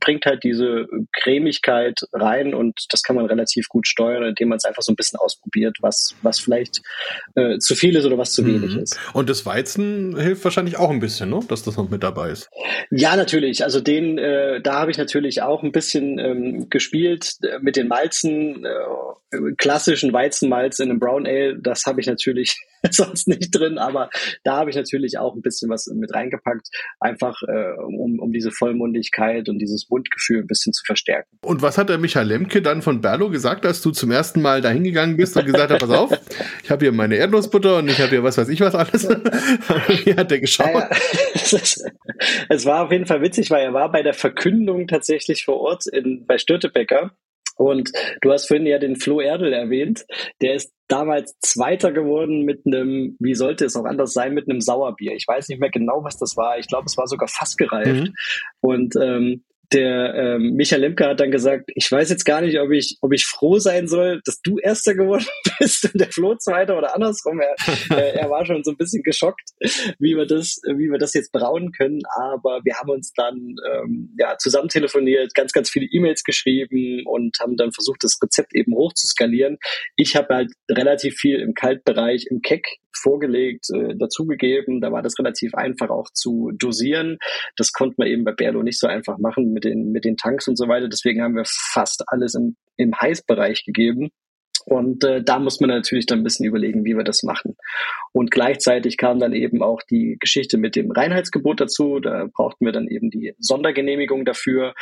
bringt halt diese Cremigkeit rein und das kann man relativ gut steuern, indem man es einfach so ein bisschen ausprobiert, was, was vielleicht äh, zu viel ist oder was zu wenig mhm. ist. Und das Weizen hilft wahrscheinlich auch ein bisschen bisschen, ne? dass das noch mit dabei ist. Ja, natürlich. Also den, äh, da habe ich natürlich auch ein bisschen ähm, gespielt äh, mit den Malzen, äh, klassischen Weizenmalz in einem Brown Ale. Das habe ich natürlich <laughs> sonst nicht drin, aber da habe ich natürlich auch ein bisschen was mit reingepackt, einfach äh, um, um diese Vollmundigkeit und dieses Mundgefühl ein bisschen zu verstärken. Und was hat der Michael Lemke dann von Berlo gesagt, als du zum ersten Mal da hingegangen bist und gesagt hast, pass auf, ich habe hier meine Erdnussbutter und ich habe hier was weiß ich was alles. <laughs> Wie hat der geschaut? Ja, ja. <laughs> es war auf jeden Fall witzig, weil er war bei der Verkündung tatsächlich vor Ort in, bei Störtebecker und du hast vorhin ja den Flo Erdel erwähnt. Der ist damals Zweiter geworden mit einem, wie sollte es auch anders sein, mit einem Sauerbier. Ich weiß nicht mehr genau, was das war. Ich glaube, es war sogar fast gereift. Mhm. Und ähm, der ähm, Michael Lemke hat dann gesagt, ich weiß jetzt gar nicht, ob ich, ob ich froh sein soll, dass du Erster geworden <laughs> bist und der Flo Zweiter oder andersrum. Er, äh, <laughs> er war schon so ein bisschen geschockt, wie wir das, wie wir das jetzt brauen können. Aber wir haben uns dann ähm, ja zusammen telefoniert, ganz, ganz viele E-Mails geschrieben und haben dann versucht, das Rezept eben hoch zu skalieren. Ich habe halt relativ viel im Kaltbereich, im Keck vorgelegt, äh, dazugegeben. Da war das relativ einfach auch zu dosieren. Das konnte man eben bei Berlo nicht so einfach machen mit den, mit den Tanks und so weiter. Deswegen haben wir fast alles im, im Heißbereich gegeben. Und äh, da muss man natürlich dann ein bisschen überlegen, wie wir das machen. Und gleichzeitig kam dann eben auch die Geschichte mit dem Reinheitsgebot dazu. Da brauchten wir dann eben die Sondergenehmigung dafür.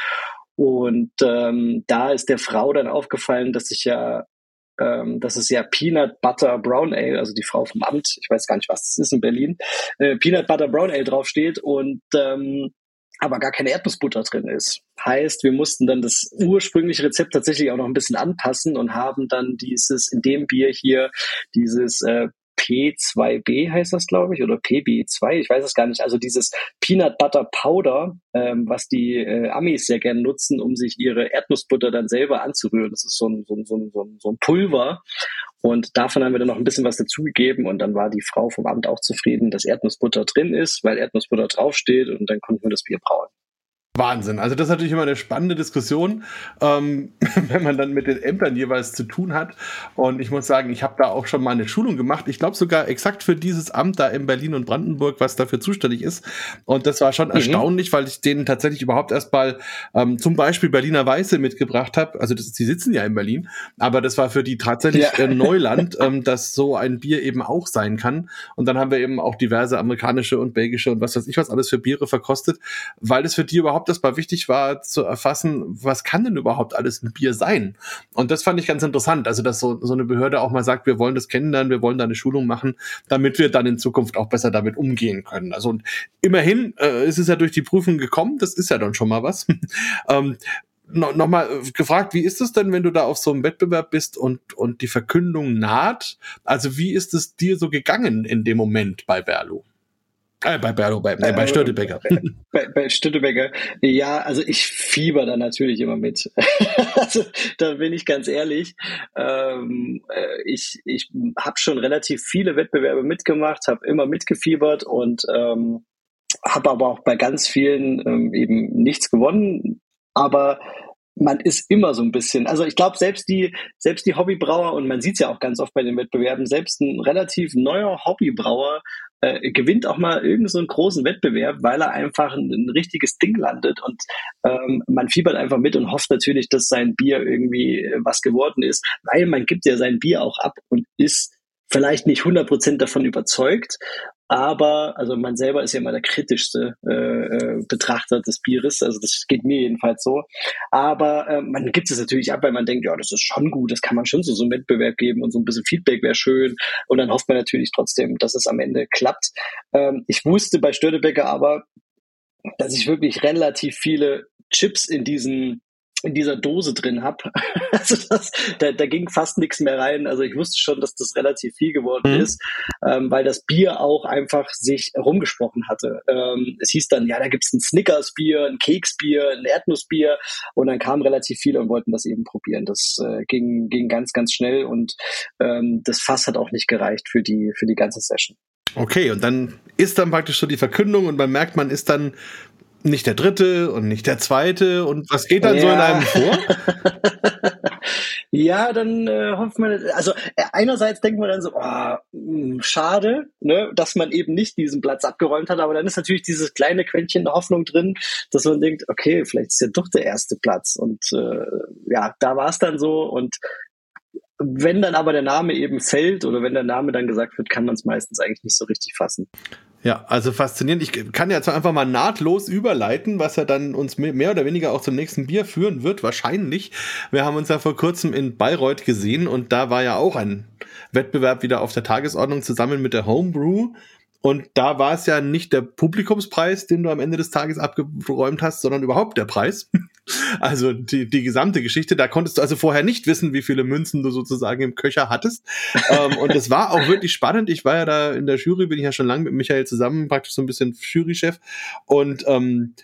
Und ähm, da ist der Frau dann aufgefallen, dass ich ja ähm, dass es ja Peanut Butter Brown Ale, also die Frau vom Amt, ich weiß gar nicht, was das ist in Berlin, äh, Peanut Butter Brown Ale draufsteht und ähm, aber gar keine Erdnussbutter drin ist. Heißt, wir mussten dann das ursprüngliche Rezept tatsächlich auch noch ein bisschen anpassen und haben dann dieses, in dem Bier hier, dieses äh, P2B heißt das, glaube ich, oder PB2, ich weiß es gar nicht. Also dieses Peanut Butter Powder, ähm, was die äh, Amis sehr gerne nutzen, um sich ihre Erdnussbutter dann selber anzurühren. Das ist so ein, so ein, so ein, so ein Pulver. Und davon haben wir dann noch ein bisschen was dazugegeben und dann war die Frau vom Amt auch zufrieden, dass Erdnussbutter drin ist, weil Erdnussbutter draufsteht und dann konnten wir das Bier brauen. Wahnsinn. Also das ist natürlich immer eine spannende Diskussion, ähm, <laughs> wenn man dann mit den Ämtern jeweils zu tun hat. Und ich muss sagen, ich habe da auch schon mal eine Schulung gemacht. Ich glaube sogar exakt für dieses Amt da in Berlin und Brandenburg, was dafür zuständig ist. Und das war schon mhm. erstaunlich, weil ich denen tatsächlich überhaupt erst mal ähm, zum Beispiel Berliner Weiße mitgebracht habe. Also das, die sitzen ja in Berlin, aber das war für die tatsächlich ja. äh, Neuland, <laughs> ähm, dass so ein Bier eben auch sein kann. Und dann haben wir eben auch diverse amerikanische und belgische und was weiß ich was alles für Biere verkostet, weil es für die überhaupt das mal wichtig war zu erfassen, was kann denn überhaupt alles ein Bier sein? Und das fand ich ganz interessant. Also, dass so, so eine Behörde auch mal sagt, wir wollen das kennenlernen, wir wollen da eine Schulung machen, damit wir dann in Zukunft auch besser damit umgehen können. Also, und immerhin äh, ist es ja durch die Prüfung gekommen, das ist ja dann schon mal was. <laughs> ähm, no, Nochmal äh, gefragt, wie ist es denn, wenn du da auf so einem Wettbewerb bist und, und die Verkündung naht? Also wie ist es dir so gegangen in dem Moment bei Berlo? Äh, bei Berlo, bei, äh, bei Störtebecker. <laughs> Bei, bei Störtebecker. Ja, also ich fieber da natürlich immer mit. <laughs> also da bin ich ganz ehrlich. Ähm, äh, ich ich habe schon relativ viele Wettbewerbe mitgemacht, habe immer mitgefiebert und ähm, habe aber auch bei ganz vielen ähm, eben nichts gewonnen. Aber man ist immer so ein bisschen, also ich glaube, selbst die, selbst die Hobbybrauer, und man sieht es ja auch ganz oft bei den Wettbewerben, selbst ein relativ neuer Hobbybrauer äh, gewinnt auch mal irgendeinen so großen Wettbewerb, weil er einfach ein, ein richtiges Ding landet und ähm, man fiebert einfach mit und hofft natürlich, dass sein Bier irgendwie äh, was geworden ist, weil man gibt ja sein Bier auch ab und ist vielleicht nicht 100% davon überzeugt, aber also man selber ist ja immer der kritischste äh, äh, Betrachter des Bieres, also das geht mir jedenfalls so. Aber äh, man gibt es natürlich ab, weil man denkt, ja, das ist schon gut, das kann man schon so so einen Wettbewerb geben und so ein bisschen Feedback wäre schön. Und dann hofft man natürlich trotzdem, dass es am Ende klappt. Ähm, ich wusste bei Störtebecker aber, dass ich wirklich relativ viele Chips in diesen in dieser Dose drin habe. <laughs> Also das, da, da ging fast nichts mehr rein. Also ich wusste schon, dass das relativ viel geworden mhm. ist, ähm, weil das Bier auch einfach sich rumgesprochen hatte. Ähm, es hieß dann, ja, da gibt's ein Snickers-Bier, ein Keksbier, ein Erdnussbier und dann kamen relativ viele und wollten das eben probieren. Das äh, ging, ging ganz, ganz schnell und ähm, das Fass hat auch nicht gereicht für die, für die ganze Session. Okay, und dann ist dann praktisch so die Verkündung und man merkt, man ist dann nicht der dritte und nicht der zweite. Und was geht dann ja. so in einem vor? <laughs> ja, dann äh, hofft man, also äh, einerseits denkt man dann so, oh, mh, hm, schade, ne, dass man eben nicht diesen Platz abgeräumt hat, aber dann ist natürlich dieses kleine Quäntchen der Hoffnung drin, dass man denkt, okay, vielleicht ist ja doch der erste Platz. Und äh, ja, da war es dann so und wenn dann aber der Name eben fällt oder wenn der Name dann gesagt wird, kann man es meistens eigentlich nicht so richtig fassen. Ja, also faszinierend. Ich kann jetzt einfach mal nahtlos überleiten, was ja dann uns mehr oder weniger auch zum nächsten Bier führen wird, wahrscheinlich. Wir haben uns ja vor kurzem in Bayreuth gesehen und da war ja auch ein Wettbewerb wieder auf der Tagesordnung zusammen mit der Homebrew. Und da war es ja nicht der Publikumspreis, den du am Ende des Tages abgeräumt hast, sondern überhaupt der Preis. Also die, die gesamte Geschichte. Da konntest du also vorher nicht wissen, wie viele Münzen du sozusagen im Köcher hattest. ähm, und es war auch wirklich spannend. Ich war ja da in der Jury, bin ich ja schon lange mit Michael zusammen, praktisch so ein bisschen Jurychef. Und ähm,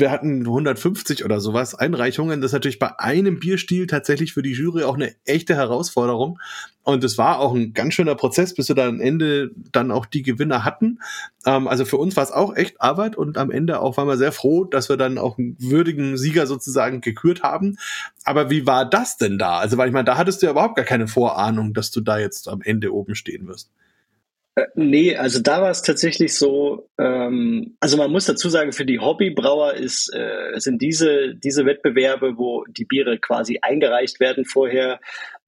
wir hatten 150 oder sowas Einreichungen. Das ist natürlich bei einem Bierstil tatsächlich für die Jury auch eine echte Herausforderung. Und es war auch ein ganz schöner Prozess, bis wir dann am Ende dann auch die Gewinner hatten. Ähm, also für uns war es auch echt Arbeit und am Ende auch waren wir sehr froh, dass wir dann auch einen würdigen Sieger sozusagen gekürt haben. Aber wie war das denn da? Also, weil ich meine, da hattest du ja überhaupt gar keine Vorahnung, dass du da jetzt am Ende oben stehen wirst. Nee, also da war es tatsächlich so, ähm, also man muss dazu sagen, für die Hobbybrauer ist, äh, sind diese, diese Wettbewerbe, wo die Biere quasi eingereicht werden vorher,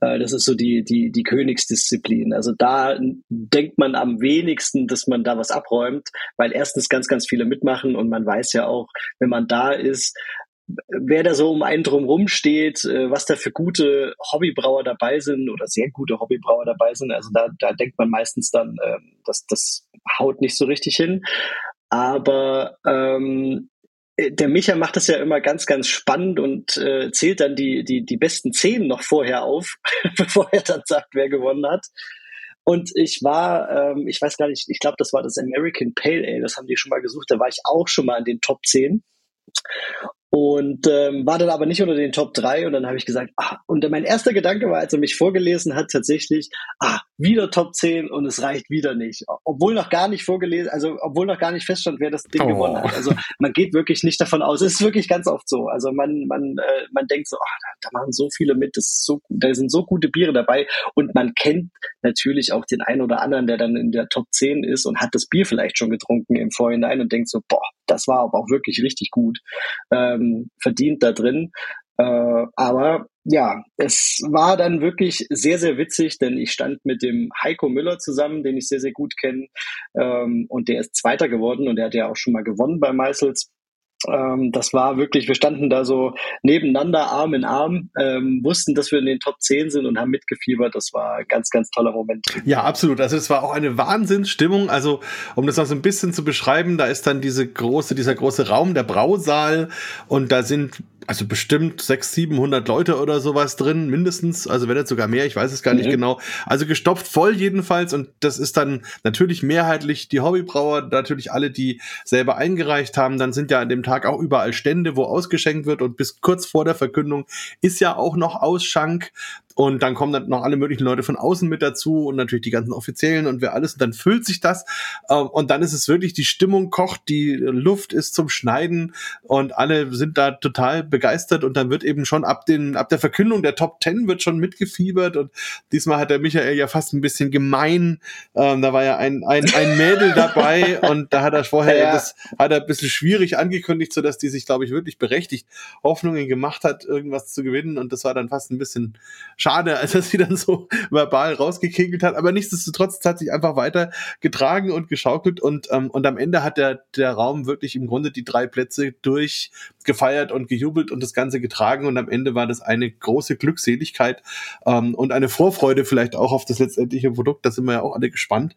äh, das ist so die, die, die Königsdisziplin. Also da denkt man am wenigsten, dass man da was abräumt, weil erstens ganz, ganz viele mitmachen und man weiß ja auch, wenn man da ist, wer da so um einen drumherum steht, äh, was da für gute Hobbybrauer dabei sind oder sehr gute Hobbybrauer dabei sind. Also da, da denkt man meistens dann, äh, dass das haut nicht so richtig hin. Aber ähm, der Micha macht das ja immer ganz, ganz spannend und äh, zählt dann die, die, die besten zehn noch vorher auf, <laughs> bevor er dann sagt, wer gewonnen hat. Und ich war, ähm, ich weiß gar nicht, ich glaube, das war das American Pale Ale, das haben die schon mal gesucht, da war ich auch schon mal in den Top 10 und ähm, war dann aber nicht unter den Top 3 und dann habe ich gesagt, ah, und mein erster Gedanke war, als er mich vorgelesen hat, tatsächlich, ah, wieder Top 10 und es reicht wieder nicht. Obwohl noch gar nicht vorgelesen, also obwohl noch gar nicht feststand, wer das Ding oh. gewonnen hat. Also man geht wirklich nicht davon aus. Es ist wirklich ganz oft so. Also man, man, äh, man denkt so, ah, da, da machen so viele mit, das ist so, da sind so gute Biere dabei und man kennt natürlich auch den einen oder anderen, der dann in der Top 10 ist und hat das Bier vielleicht schon getrunken im Vorhinein und denkt so, boah, das war aber auch wirklich richtig gut. Ähm, verdient da drin. Äh, aber ja, es war dann wirklich sehr, sehr witzig, denn ich stand mit dem Heiko Müller zusammen, den ich sehr, sehr gut kenne. Ähm, und der ist Zweiter geworden und der hat ja auch schon mal gewonnen bei Meißels. Ähm, das war wirklich, wir standen da so nebeneinander, Arm in Arm, ähm, wussten, dass wir in den Top 10 sind und haben mitgefiebert. Das war ein ganz, ganz toller Moment. Ja, absolut. Also es war auch eine Wahnsinnsstimmung. Also um das noch so ein bisschen zu beschreiben, da ist dann diese große, dieser große Raum, der Brausaal und da sind also bestimmt 600, 700 Leute oder sowas drin, mindestens. Also wenn jetzt sogar mehr, ich weiß es gar nicht mhm. genau. Also gestopft voll jedenfalls. Und das ist dann natürlich mehrheitlich die Hobbybrauer, natürlich alle, die selber eingereicht haben. Dann sind ja an dem Tag auch überall Stände, wo ausgeschenkt wird. Und bis kurz vor der Verkündung ist ja auch noch Ausschank. Und dann kommen dann noch alle möglichen Leute von außen mit dazu und natürlich die ganzen Offiziellen und wer alles. Und dann füllt sich das. Ähm, und dann ist es wirklich, die Stimmung kocht, die Luft ist zum Schneiden und alle sind da total begeistert. Und dann wird eben schon ab den, ab der Verkündung der Top Ten wird schon mitgefiebert. Und diesmal hat der Michael ja fast ein bisschen gemein. Ähm, da war ja ein, ein, ein Mädel dabei <laughs> und da hat er vorher, ja. das hat er ein bisschen schwierig angekündigt, so dass die sich, glaube ich, wirklich berechtigt Hoffnungen gemacht hat, irgendwas zu gewinnen. Und das war dann fast ein bisschen schade schade, als er sie dann so <laughs> verbal rausgekegelt hat. Aber nichtsdestotrotz, es hat sich einfach weiter getragen und geschaukelt und, ähm, und am Ende hat der, der Raum wirklich im Grunde die drei Plätze durchgefeiert und gejubelt und das Ganze getragen. Und am Ende war das eine große Glückseligkeit ähm, und eine Vorfreude vielleicht auch auf das letztendliche Produkt. Da sind wir ja auch alle gespannt.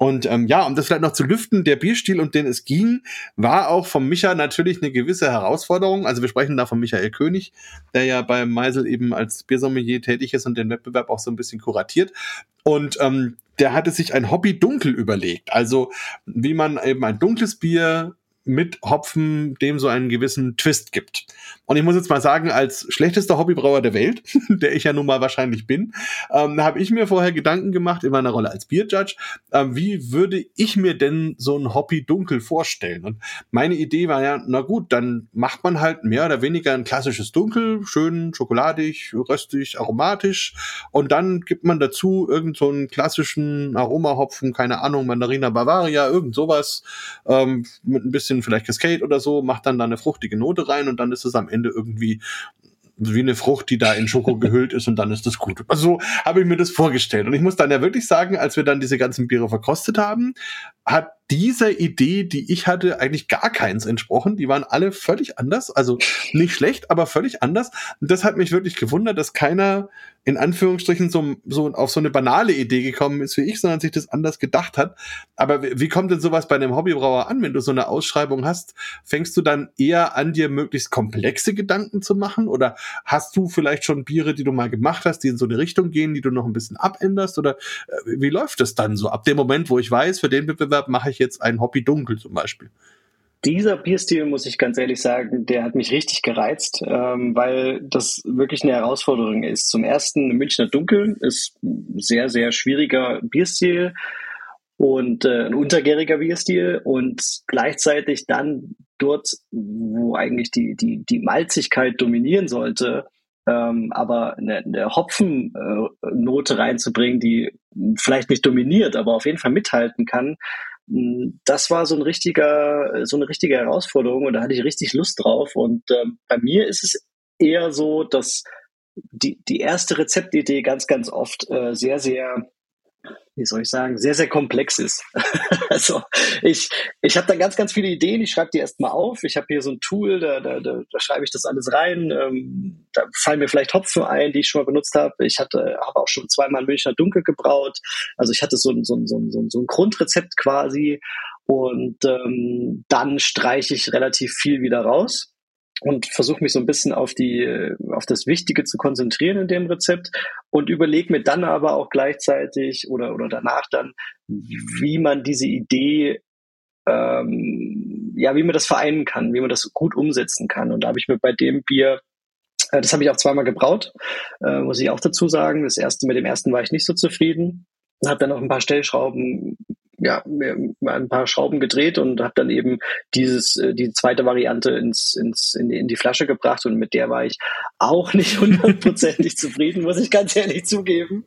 Und ähm, ja, um das vielleicht noch zu lüften, der Bierstil, um den es ging, war auch vom Micha natürlich eine gewisse Herausforderung. Also wir sprechen da von Michael König, der ja bei Meisel eben als Biersommelier tätig ist und den Wettbewerb auch so ein bisschen kuratiert. Und ähm, der hatte sich ein Hobby dunkel überlegt. Also wie man eben ein dunkles Bier mit Hopfen dem so einen gewissen Twist gibt. Und ich muss jetzt mal sagen, als schlechtester Hobbybrauer der Welt, <laughs> der ich ja nun mal wahrscheinlich bin, ähm, habe ich mir vorher Gedanken gemacht in meiner Rolle als Bierjudge, ähm, wie würde ich mir denn so ein Hobby dunkel vorstellen? Und meine Idee war ja, na gut, dann macht man halt mehr oder weniger ein klassisches Dunkel, schön schokoladig, röstig, aromatisch und dann gibt man dazu irgend so klassischen Aromahopfen, keine Ahnung, Mandarina Bavaria, irgend sowas ähm, mit ein bisschen vielleicht Cascade oder so, macht dann da eine fruchtige Note rein und dann ist es am Ende irgendwie wie eine Frucht, die da in Schoko gehüllt ist und dann ist das gut. Also so habe ich mir das vorgestellt. Und ich muss dann ja wirklich sagen, als wir dann diese ganzen Biere verkostet haben, hat dieser Idee, die ich hatte, eigentlich gar keins entsprochen. Die waren alle völlig anders. Also nicht schlecht, aber völlig anders. Und das hat mich wirklich gewundert, dass keiner in Anführungsstrichen so, so auf so eine banale Idee gekommen ist wie ich, sondern sich das anders gedacht hat. Aber wie kommt denn sowas bei einem Hobbybrauer an, wenn du so eine Ausschreibung hast? Fängst du dann eher an, dir möglichst komplexe Gedanken zu machen? Oder hast du vielleicht schon Biere, die du mal gemacht hast, die in so eine Richtung gehen, die du noch ein bisschen abänderst? Oder äh, wie läuft das dann so? Ab dem Moment, wo ich weiß, für den Wettbewerb mache ich jetzt ein Hobby dunkel zum Beispiel. Dieser Bierstil, muss ich ganz ehrlich sagen, der hat mich richtig gereizt, ähm, weil das wirklich eine Herausforderung ist. Zum ersten, Münchner Dunkel ist ein sehr, sehr schwieriger Bierstil und äh, ein untergäriger Bierstil und gleichzeitig dann dort, wo eigentlich die, die, die Malzigkeit dominieren sollte, ähm, aber eine, eine Hopfennote äh, reinzubringen, die vielleicht nicht dominiert, aber auf jeden Fall mithalten kann, das war so ein richtiger, so eine richtige Herausforderung und da hatte ich richtig Lust drauf. Und ähm, bei mir ist es eher so, dass die, die erste Rezeptidee ganz, ganz oft äh, sehr, sehr wie soll ich sagen, sehr, sehr komplex ist. <laughs> also ich, ich habe da ganz, ganz viele Ideen, ich schreibe die erstmal auf. Ich habe hier so ein Tool, da, da, da, da schreibe ich das alles rein. Ähm, da fallen mir vielleicht Hopfen ein, die ich schon mal benutzt habe. Ich hatte, habe auch schon zweimal Münchner Dunkel gebraut. Also ich hatte so ein, so so so ein Grundrezept quasi. Und ähm, dann streiche ich relativ viel wieder raus und versuche mich so ein bisschen auf die auf das Wichtige zu konzentrieren in dem Rezept und überlege mir dann aber auch gleichzeitig oder oder danach dann, wie man diese Idee ähm, ja, wie man das vereinen kann, wie man das gut umsetzen kann. Und da habe ich mir bei dem Bier äh, das habe ich auch zweimal gebraut, äh, muss ich auch dazu sagen. Das erste mit dem ersten war ich nicht so zufrieden. Habe dann noch ein paar Stellschrauben ja, mir ein paar Schrauben gedreht und habe dann eben dieses, äh, die zweite Variante ins, ins, in, die, in die Flasche gebracht und mit der war ich auch nicht <laughs> hundertprozentig zufrieden, muss ich ganz ehrlich zugeben.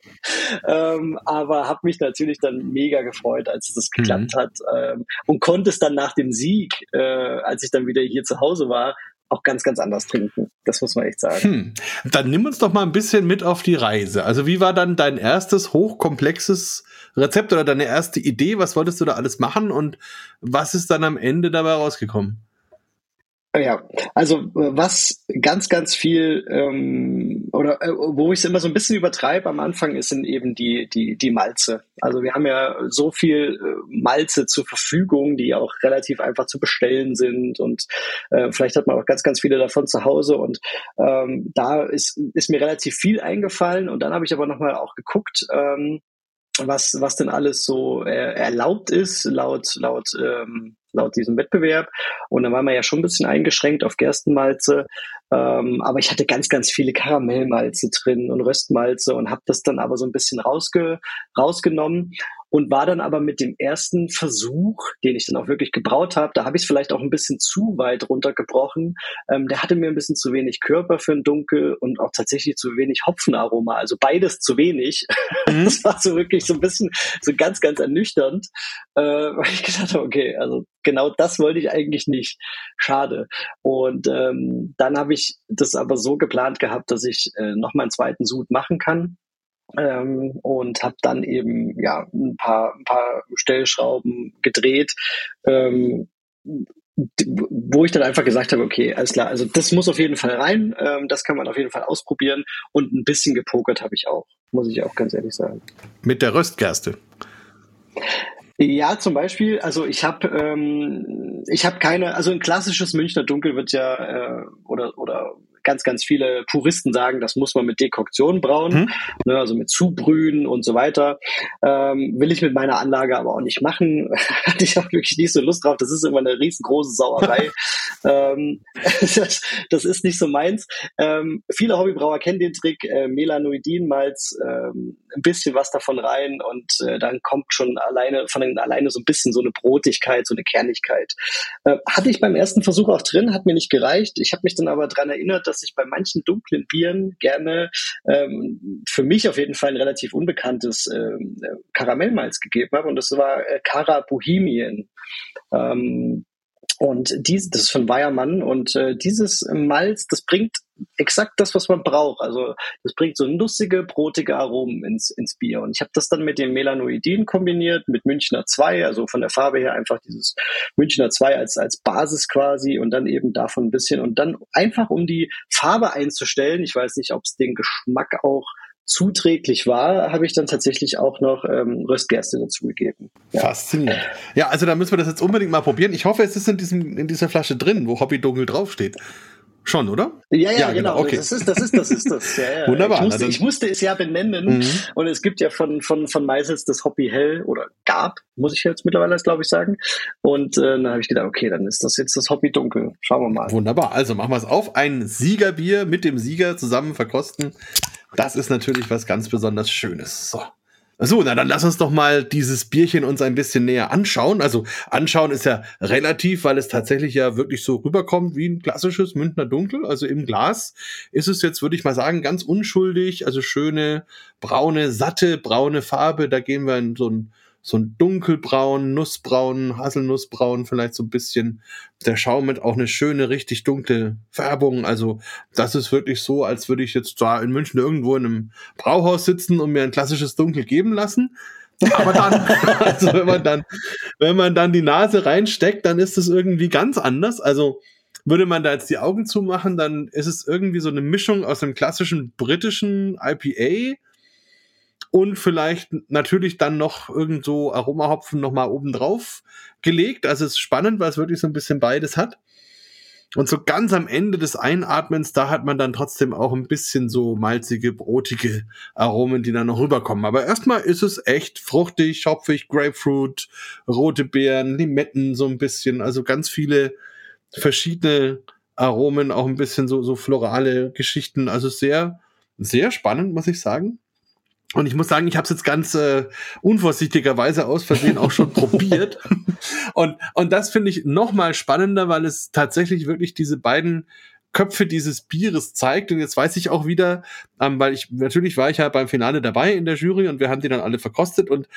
Ähm, aber habe mich natürlich dann mega gefreut, als das geklappt mhm. hat ähm, und konnte es dann nach dem Sieg, äh, als ich dann wieder hier zu Hause war, auch ganz, ganz anders trinken. Das muss man echt sagen. Hm. Dann nimm uns doch mal ein bisschen mit auf die Reise. Also wie war dann dein erstes hochkomplexes Rezept oder deine erste Idee? Was wolltest du da alles machen und was ist dann am Ende dabei rausgekommen? Ja, also was ganz, ganz viel ähm, oder äh, wo ich es immer so ein bisschen übertreibe am Anfang, ist sind eben die die die Malze. Also wir haben ja so viel äh, Malze zur Verfügung, die auch relativ einfach zu bestellen sind und äh, vielleicht hat man auch ganz, ganz viele davon zu Hause und ähm, da ist ist mir relativ viel eingefallen und dann habe ich aber noch mal auch geguckt. Ähm, was, was denn alles so äh, erlaubt ist, laut, laut ähm, laut diesem Wettbewerb. Und dann waren wir ja schon ein bisschen eingeschränkt auf Gerstenmalze. Ähm, aber ich hatte ganz, ganz viele Karamellmalze drin und Röstmalze und habe das dann aber so ein bisschen rausge rausgenommen und war dann aber mit dem ersten Versuch, den ich dann auch wirklich gebraut habe, da habe ich es vielleicht auch ein bisschen zu weit runtergebrochen. Ähm, der hatte mir ein bisschen zu wenig Körper für ein Dunkel und auch tatsächlich zu wenig Hopfenaroma, also beides zu wenig. <laughs> Mhm. Das war so wirklich so ein bisschen so ganz, ganz ernüchternd, äh, weil ich gedacht habe, okay, also genau das wollte ich eigentlich nicht. Schade. Und ähm, dann habe ich das aber so geplant gehabt, dass ich äh, noch mal einen zweiten Sud machen kann ähm, und habe dann eben ja ein paar, ein paar Stellschrauben gedreht. Ähm, wo ich dann einfach gesagt habe, okay, alles klar, also das muss auf jeden Fall rein, ähm, das kann man auf jeden Fall ausprobieren und ein bisschen gepokert habe ich auch, muss ich auch ganz ehrlich sagen. Mit der Röstgerste? Ja, zum Beispiel, also ich habe ähm, ich habe keine, also ein klassisches Münchner Dunkel wird ja äh, oder oder ganz, ganz viele Puristen sagen, das muss man mit Dekoktion brauen, hm. ne, also mit Zubrühen und so weiter. Ähm, will ich mit meiner Anlage aber auch nicht machen. <laughs> Hatte ich auch wirklich nicht so Lust drauf. Das ist immer eine riesengroße Sauerei. <laughs> ähm, <laughs> das, das, ist nicht so meins. Ähm, viele Hobbybrauer kennen den Trick, äh, Melanoidin-Malz, ähm, ein bisschen was davon rein und äh, dann kommt schon alleine von alleine so ein bisschen so eine Brotigkeit, so eine Kernigkeit. Äh, hatte ich beim ersten Versuch auch drin, hat mir nicht gereicht. Ich habe mich dann aber dran erinnert, dass ich bei manchen dunklen Bieren gerne ähm, für mich auf jeden Fall ein relativ unbekanntes ähm, Karamellmalz gegeben habe und das war äh, Cara Bohemian. Ähm, und dies, das ist von Weiermann und äh, dieses Malz, das bringt exakt das, was man braucht. Also das bringt so nussige, brotige Aromen ins, ins Bier. Und ich habe das dann mit dem Melanoidin kombiniert, mit Münchner 2, also von der Farbe her einfach dieses Münchner 2 als, als Basis quasi und dann eben davon ein bisschen und dann einfach um die Farbe einzustellen. Ich weiß nicht, ob es den Geschmack auch zuträglich war, habe ich dann tatsächlich auch noch ähm, Röstgerste dazugegeben. Ja. Faszinierend. Ja, also da müssen wir das jetzt unbedingt mal probieren. Ich hoffe, es ist in, diesem, in dieser Flasche drin, wo Hobby Dunkel draufsteht. Schon, oder? Ja, ja, ja genau. genau. Okay. Das ist, das ist, das ist das. Ja, ja. <laughs> Wunderbar. Ich musste, ich musste, es ja benennen. Mhm. Und es gibt ja von, von, von Meisels das Hobby Hell oder gab, muss ich jetzt mittlerweile, glaube ich, sagen. Und äh, dann habe ich gedacht, okay, dann ist das jetzt das Hobby Dunkel. Schauen wir mal. Wunderbar. Also machen wir es auf. Ein Siegerbier mit dem Sieger zusammen verkosten. Das ist natürlich was ganz besonders Schönes. So. So, na dann lass uns doch mal dieses Bierchen uns ein bisschen näher anschauen. Also anschauen ist ja relativ, weil es tatsächlich ja wirklich so rüberkommt wie ein klassisches Münchner Dunkel. Also im Glas ist es jetzt, würde ich mal sagen, ganz unschuldig. Also schöne braune, satte braune Farbe. Da gehen wir in so ein so ein dunkelbraun, nussbraun, Haselnussbraun vielleicht so ein bisschen. Der Schaum mit auch eine schöne, richtig dunkle Färbung. Also das ist wirklich so, als würde ich jetzt da in München irgendwo in einem Brauhaus sitzen und mir ein klassisches Dunkel geben lassen. Aber dann, <laughs> also wenn man dann, wenn man dann die Nase reinsteckt, dann ist es irgendwie ganz anders. Also würde man da jetzt die Augen zumachen, dann ist es irgendwie so eine Mischung aus einem klassischen britischen IPA und vielleicht natürlich dann noch irgend so Aromahopfen nochmal oben drauf gelegt. Also es ist spannend, weil es wirklich so ein bisschen beides hat. Und so ganz am Ende des Einatmens, da hat man dann trotzdem auch ein bisschen so malzige, brotige Aromen, die dann noch rüberkommen. Aber erstmal ist es echt fruchtig, hopfig, Grapefruit, rote Beeren, Limetten so ein bisschen. Also ganz viele verschiedene Aromen, auch ein bisschen so, so florale Geschichten. Also sehr, sehr spannend, muss ich sagen. Und ich muss sagen, ich habe es jetzt ganz äh, unvorsichtigerweise aus Versehen auch schon probiert. <laughs> Und, und das finde ich noch mal spannender, weil es tatsächlich wirklich diese beiden Köpfe dieses Bieres zeigt. Und jetzt weiß ich auch wieder, ähm, weil ich natürlich war ich ja beim Finale dabei in der Jury und wir haben die dann alle verkostet und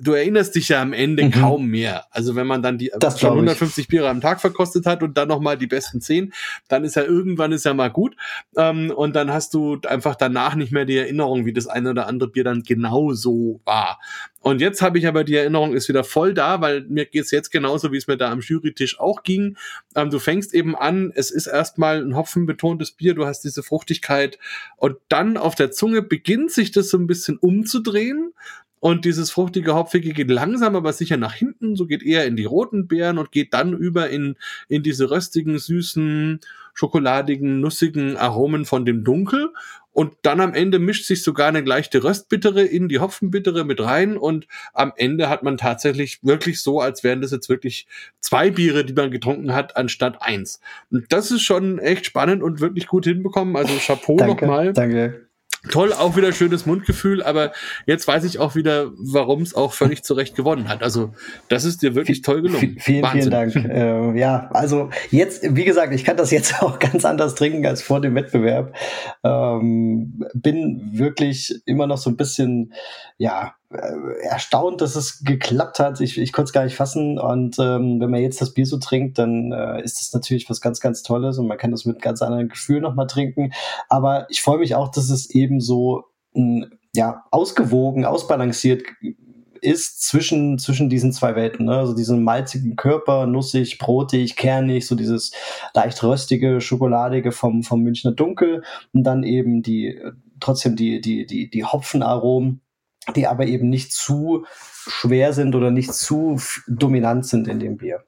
du erinnerst dich ja am Ende mhm. kaum mehr. Also wenn man dann die das schon 150 Biere am Tag verkostet hat und dann noch mal die besten zehn, dann ist ja irgendwann ist ja mal gut ähm, und dann hast du einfach danach nicht mehr die Erinnerung, wie das eine oder andere Bier dann genau so war. Und jetzt habe ich aber die Erinnerung ist wieder voll da, weil mir geht's jetzt genauso, wie es mir da am Jurytisch auch ging. Ähm, du fängst eben an, es ist erstmal ein hopfenbetontes Bier, du hast diese Fruchtigkeit und dann auf der Zunge beginnt sich das so ein bisschen umzudrehen. Und dieses fruchtige, hopfige geht langsam, aber sicher nach hinten. So geht eher in die roten Beeren und geht dann über in, in diese röstigen, süßen, schokoladigen, nussigen Aromen von dem Dunkel. Und dann am Ende mischt sich sogar eine leichte Röstbittere in die Hopfenbittere mit rein. Und am Ende hat man tatsächlich wirklich so, als wären das jetzt wirklich zwei Biere, die man getrunken hat, anstatt eins. Und das ist schon echt spannend und wirklich gut hinbekommen. Also Chapeau nochmal. Danke toll, auch wieder schönes Mundgefühl, aber jetzt weiß ich auch wieder, warum es auch völlig zurecht gewonnen hat. Also das ist dir wirklich toll gelungen. Vielen, Wahnsinn. vielen Dank. <laughs> äh, ja, also jetzt, wie gesagt, ich kann das jetzt <laughs> auch ganz anders trinken als vor dem Wettbewerb. Ähm, bin wirklich immer noch so ein bisschen, ja, erstaunt, dass es geklappt hat. Ich, ich konnte es gar nicht fassen. Und ähm, wenn man jetzt das Bier so trinkt, dann äh, ist es natürlich was ganz, ganz Tolles und man kann das mit ganz anderen Gefühl nochmal trinken. Aber ich freue mich auch, dass es eben so mh, ja, ausgewogen, ausbalanciert ist zwischen, zwischen diesen zwei Welten. Ne? Also diesen malzigen Körper, nussig, brotig, kernig, so dieses leicht röstige, schokoladige vom, vom Münchner Dunkel und dann eben die, trotzdem die, die, die, die Hopfenaromen die aber eben nicht zu schwer sind oder nicht zu dominant sind in dem Bier.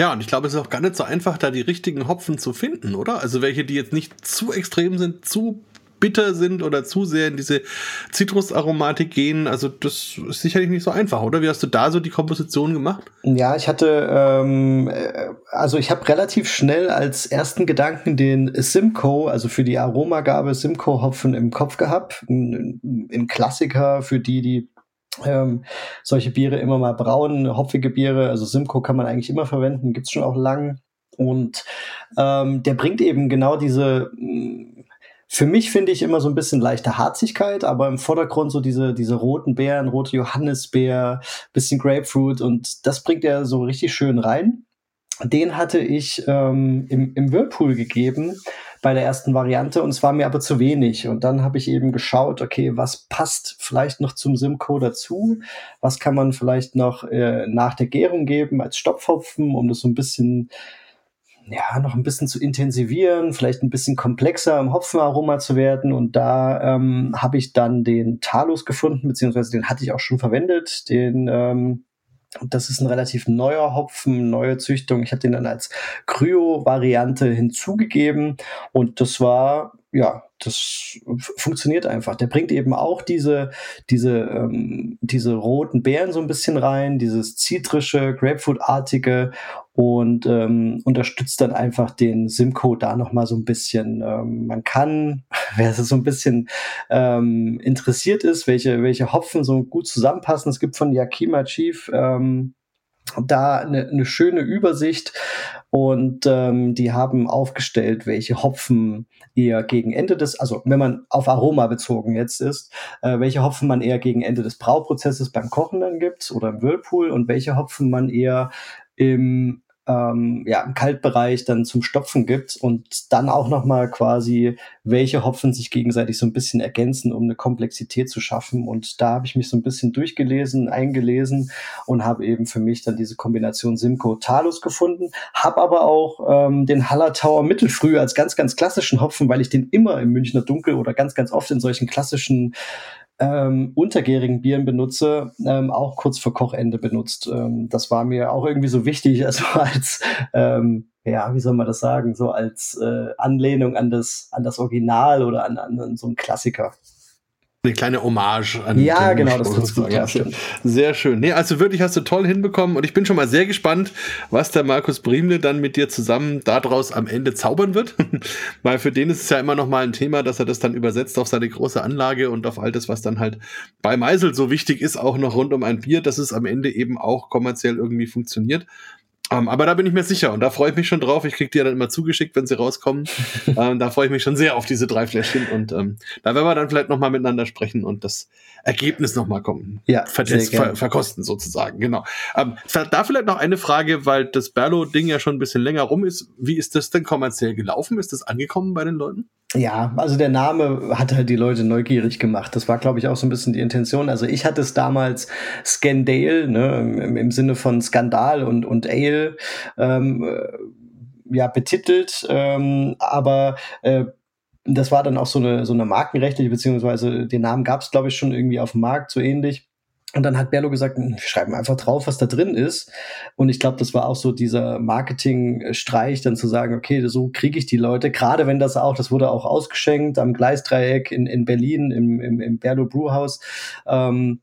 Ja, und ich glaube, es ist auch gar nicht so einfach, da die richtigen Hopfen zu finden, oder? Also welche, die jetzt nicht zu extrem sind, zu bitter sind oder zu sehr in diese Zitrusaromatik gehen. Also das ist sicherlich nicht so einfach, oder? Wie hast du da so die Komposition gemacht? Ja, ich hatte, ähm, äh, also ich habe relativ schnell als ersten Gedanken den Simcoe, also für die Aromagabe Simcoe-Hopfen im Kopf gehabt. Ein, ein Klassiker für die, die ähm, solche Biere immer mal brauen, hopfige Biere. Also Simcoe kann man eigentlich immer verwenden, gibt's schon auch lang. Und ähm, der bringt eben genau diese für mich finde ich immer so ein bisschen leichte Harzigkeit, aber im Vordergrund so diese, diese roten Beeren, rote Johannisbeer, bisschen Grapefruit und das bringt er so richtig schön rein. Den hatte ich ähm, im, im Whirlpool gegeben bei der ersten Variante und es war mir aber zu wenig. Und dann habe ich eben geschaut, okay, was passt vielleicht noch zum Simcoe dazu? Was kann man vielleicht noch äh, nach der Gärung geben als Stopfhopfen, um das so ein bisschen ja, noch ein bisschen zu intensivieren, vielleicht ein bisschen komplexer im Hopfenaroma zu werden. Und da ähm, habe ich dann den Talus gefunden, beziehungsweise den hatte ich auch schon verwendet. Den, ähm, das ist ein relativ neuer Hopfen, neue Züchtung. Ich habe den dann als Kryo-Variante hinzugegeben und das war ja, das funktioniert einfach. Der bringt eben auch diese, diese, ähm, diese roten Beeren so ein bisschen rein, dieses zitrische, Grapefruit-artige und ähm, unterstützt dann einfach den Simcoe da nochmal so ein bisschen. Ähm, man kann, <laughs> wer so ein bisschen ähm, interessiert ist, welche, welche Hopfen so gut zusammenpassen, es gibt von Yakima Chief ähm, da eine, eine schöne Übersicht. Und ähm, die haben aufgestellt, welche Hopfen eher gegen Ende des, also wenn man auf Aroma bezogen jetzt ist, äh, welche Hopfen man eher gegen Ende des Brauprozesses beim Kochen dann gibt oder im Whirlpool und welche Hopfen man eher im ähm, ja, im Kaltbereich dann zum Stopfen gibt und dann auch nochmal quasi, welche Hopfen sich gegenseitig so ein bisschen ergänzen, um eine Komplexität zu schaffen. Und da habe ich mich so ein bisschen durchgelesen, eingelesen und habe eben für mich dann diese Kombination Simcoe Talus gefunden, habe aber auch ähm, den Hallertauer Mittelfrüh als ganz, ganz klassischen Hopfen, weil ich den immer im Münchner Dunkel oder ganz, ganz oft in solchen klassischen ähm, untergärigen Bieren benutze, ähm, auch kurz vor Kochende benutzt. Ähm, das war mir auch irgendwie so wichtig, <laughs> also als, ähm, ja, wie soll man das sagen, so als äh, Anlehnung an das, an das Original oder an, an so einen Klassiker. Eine kleine Hommage an Ja, genau, das trifft so. Ja, stimmt. Sehr schön. Nee, also wirklich hast du toll hinbekommen und ich bin schon mal sehr gespannt, was der Markus Briemle dann mit dir zusammen daraus am Ende zaubern wird. <laughs> Weil für den ist es ja immer noch mal ein Thema, dass er das dann übersetzt auf seine große Anlage und auf all das, was dann halt bei Meisel so wichtig ist, auch noch rund um ein Bier, dass es am Ende eben auch kommerziell irgendwie funktioniert. Um, ähm, aber da bin ich mir sicher und da freue ich mich schon drauf. Ich kriege die ja dann immer zugeschickt, wenn sie rauskommen. um, <laughs> ähm, da freue ich mich schon sehr auf diese drei Fläschchen und um, ähm, da werden wir dann vielleicht nochmal miteinander sprechen und das Ergebnis nochmal kommen. Ja, Vertest, ver verkosten sozusagen, genau. da vielleicht noch eine Frage, weil das Berlo-Ding ja schon ein bisschen länger rum ist. Wie ist das denn kommerziell gelaufen? Ist das angekommen bei den Leuten? Ja, also der Name hat halt die Leute neugierig gemacht. Das war, glaube ich, auch so ein bisschen die Intention. Also ich hatte es damals Scandale, ne, im, im Sinne von Skandal und, und Ale, ähm, äh, ja, betitelt, ähm, aber äh, das war dann auch so eine, so eine markenrechtliche, beziehungsweise den Namen gab es, glaube ich, schon irgendwie auf dem Markt, so ähnlich. Und dann hat Berlo gesagt, hm, wir schreiben einfach drauf, was da drin ist. Und ich glaube, das war auch so dieser Marketing-Streich, dann zu sagen, okay, so kriege ich die Leute. Gerade wenn das auch, das wurde auch ausgeschenkt am Gleisdreieck in, in Berlin im, im, im Berlo Brewhouse. Ähm,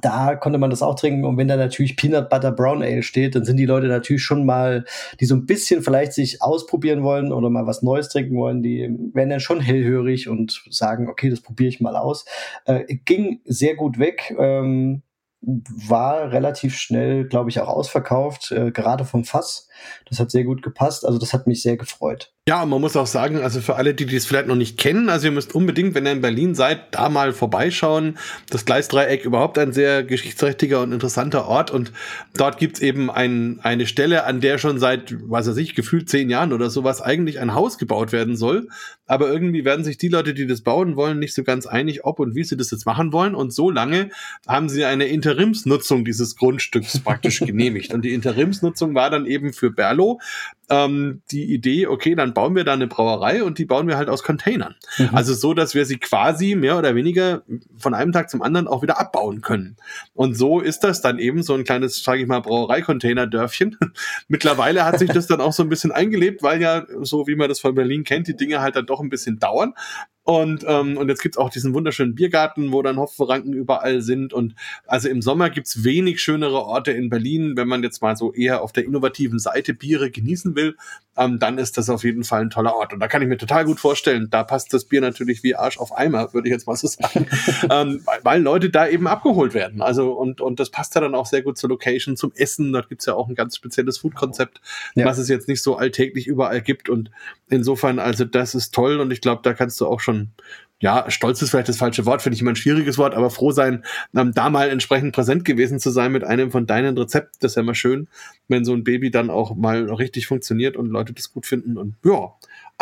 da konnte man das auch trinken. Und wenn da natürlich Peanut Butter Brown Ale steht, dann sind die Leute natürlich schon mal, die so ein bisschen vielleicht sich ausprobieren wollen oder mal was Neues trinken wollen, die werden dann schon hellhörig und sagen, okay, das probiere ich mal aus. Äh, ging sehr gut weg. Ähm, war relativ schnell, glaube ich, auch ausverkauft, äh, gerade vom Fass. Das hat sehr gut gepasst. Also das hat mich sehr gefreut. Ja, man muss auch sagen, also für alle, die das vielleicht noch nicht kennen, also ihr müsst unbedingt, wenn ihr in Berlin seid, da mal vorbeischauen. Das Gleisdreieck überhaupt ein sehr geschichtsträchtiger und interessanter Ort und dort gibt's eben ein, eine Stelle, an der schon seit, was weiß ich, gefühlt zehn Jahren oder sowas eigentlich ein Haus gebaut werden soll. Aber irgendwie werden sich die Leute, die das bauen wollen, nicht so ganz einig, ob und wie sie das jetzt machen wollen. Und so lange haben sie eine Interimsnutzung dieses Grundstücks praktisch <laughs> genehmigt. Und die Interimsnutzung war dann eben für Berlo ähm, die Idee, okay, dann bauen wir da eine Brauerei und die bauen wir halt aus Containern. Mhm. Also so, dass wir sie quasi mehr oder weniger von einem Tag zum anderen auch wieder abbauen können. Und so ist das dann eben so ein kleines, sage ich mal, Brauereicontainer-Dörfchen. <laughs> Mittlerweile hat sich das dann auch so ein bisschen eingelebt, weil ja, so wie man das von Berlin kennt, die Dinge halt dann doch ein bisschen dauern. Und, ähm, und jetzt gibt's auch diesen wunderschönen Biergarten, wo dann Hopfenranken überall sind. Und also im Sommer gibt's wenig schönere Orte in Berlin, wenn man jetzt mal so eher auf der innovativen Seite Biere genießen will, ähm, dann ist das auf jeden Fall ein toller Ort. Und da kann ich mir total gut vorstellen, da passt das Bier natürlich wie Arsch auf Eimer, würde ich jetzt mal so sagen. <laughs> ähm, weil, weil Leute da eben abgeholt werden. Also und, und das passt ja dann auch sehr gut zur Location, zum Essen. Dort gibt's ja auch ein ganz spezielles Food-Konzept, ja. was es jetzt nicht so alltäglich überall gibt. Und insofern, also das ist toll und ich glaube, da kannst du auch schon schon, ja, stolz ist vielleicht das falsche Wort, finde ich immer ein schwieriges Wort, aber froh sein, ähm, da mal entsprechend präsent gewesen zu sein mit einem von deinen Rezepten. Das ist ja immer schön, wenn so ein Baby dann auch mal richtig funktioniert und Leute das gut finden und ja,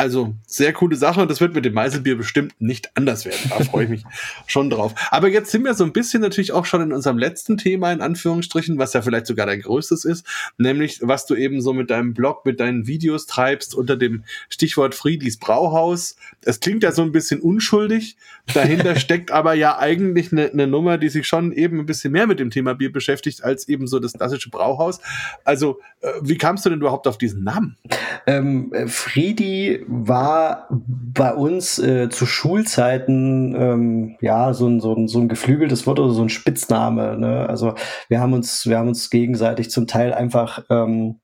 also sehr coole Sache und das wird mit dem Meiselbier bestimmt nicht anders werden. Da freue ich mich <laughs> schon drauf. Aber jetzt sind wir so ein bisschen natürlich auch schon in unserem letzten Thema in Anführungsstrichen, was ja vielleicht sogar dein größtes ist, nämlich was du eben so mit deinem Blog, mit deinen Videos treibst unter dem Stichwort Friedlis Brauhaus. Es klingt ja so ein bisschen unschuldig. Dahinter <laughs> steckt aber ja eigentlich eine, eine Nummer, die sich schon eben ein bisschen mehr mit dem Thema Bier beschäftigt als eben so das klassische Brauhaus. Also äh, wie kamst du denn überhaupt auf diesen Namen? Ähm, Friedi war bei uns äh, zu Schulzeiten ähm, ja so ein, so, ein, so ein geflügeltes Wort oder so ein Spitzname. Ne? Also wir haben uns, wir haben uns gegenseitig zum Teil einfach ähm,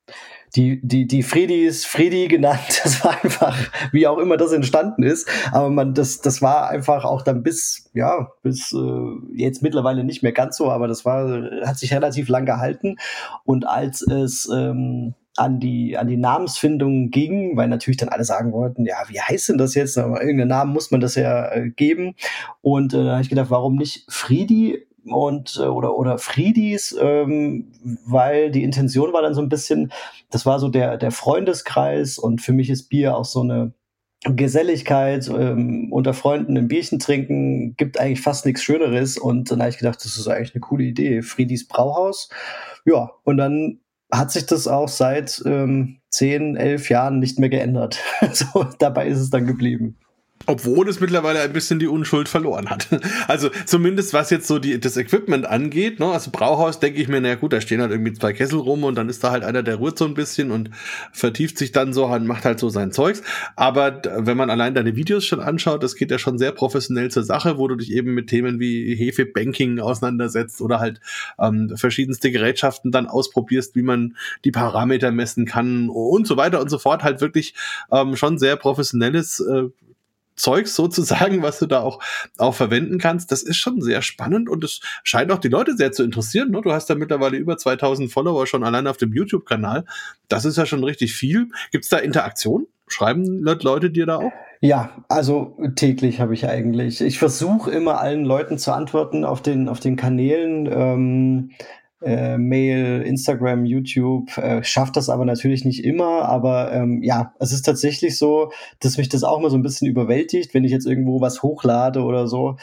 die, die, die Fredis Fredi genannt. <laughs> Das war einfach, wie auch immer das entstanden ist. Aber man, das, das war einfach auch dann bis, ja, bis äh, jetzt mittlerweile nicht mehr ganz so, aber das war, hat sich relativ lang gehalten. Und als es ähm, an die, an die Namensfindung ging, weil natürlich dann alle sagen wollten, ja, wie heißt denn das jetzt? Aber irgendeinen Namen muss man das ja äh, geben. Und äh, da habe ich gedacht, warum nicht Friedi? und äh, oder oder Friedis, ähm, weil die Intention war dann so ein bisschen, das war so der der Freundeskreis und für mich ist Bier auch so eine Geselligkeit, ähm, unter Freunden ein Bierchen trinken, gibt eigentlich fast nichts Schöneres. Und dann habe ich gedacht, das ist eigentlich eine coole Idee. Friedis Brauhaus. Ja, und dann hat sich das auch seit ähm, zehn, elf Jahren nicht mehr geändert. <laughs> so, dabei ist es dann geblieben. Obwohl es mittlerweile ein bisschen die Unschuld verloren hat. <laughs> Also zumindest was jetzt so die, das Equipment angeht. Ne? Also Brauhaus denke ich mir, naja gut, da stehen halt irgendwie zwei Kessel rum und dann ist da halt einer, der rührt so ein bisschen und vertieft sich dann so und macht halt so sein Zeugs. Aber wenn man allein deine Videos schon anschaut, das geht ja schon sehr professionell zur Sache, wo du dich eben mit Themen wie Hefebanking auseinandersetzt oder halt ähm, verschiedenste Gerätschaften dann ausprobierst, wie man die Parameter messen kann und so weiter und so fort. Halt wirklich ähm, schon sehr professionelles äh, Zeugs sozusagen, was du da auch, auch verwenden kannst. Das ist schon sehr spannend und es scheint auch die Leute sehr zu interessieren. Ne? Du hast da mittlerweile über 2000 Follower schon allein auf dem YouTube-Kanal. Das ist ja schon richtig viel. Gibt es da Interaktion? Schreiben Leute dir da auch? Ja, also täglich habe ich eigentlich. Ich versuche immer allen Leuten zu antworten auf den, auf den Kanälen. Ähm, äh, Mail, Instagram, YouTube, äh, schafft das aber natürlich nicht immer. Aber ähm, ja, es ist tatsächlich so, dass mich das auch mal so ein bisschen überwältigt, wenn ich jetzt irgendwo was hochlade oder so.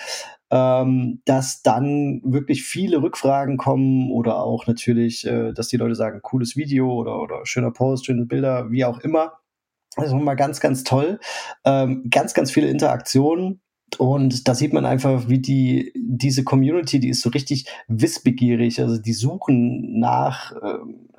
Ähm, dass dann wirklich viele Rückfragen kommen oder auch natürlich, äh, dass die Leute sagen, cooles Video oder, oder schöner Post, schöne Bilder, wie auch immer. Das ist immer ganz, ganz toll. Ähm, ganz, ganz viele Interaktionen und da sieht man einfach, wie die, diese Community, die ist so richtig wissbegierig. Also die suchen nach, ähm,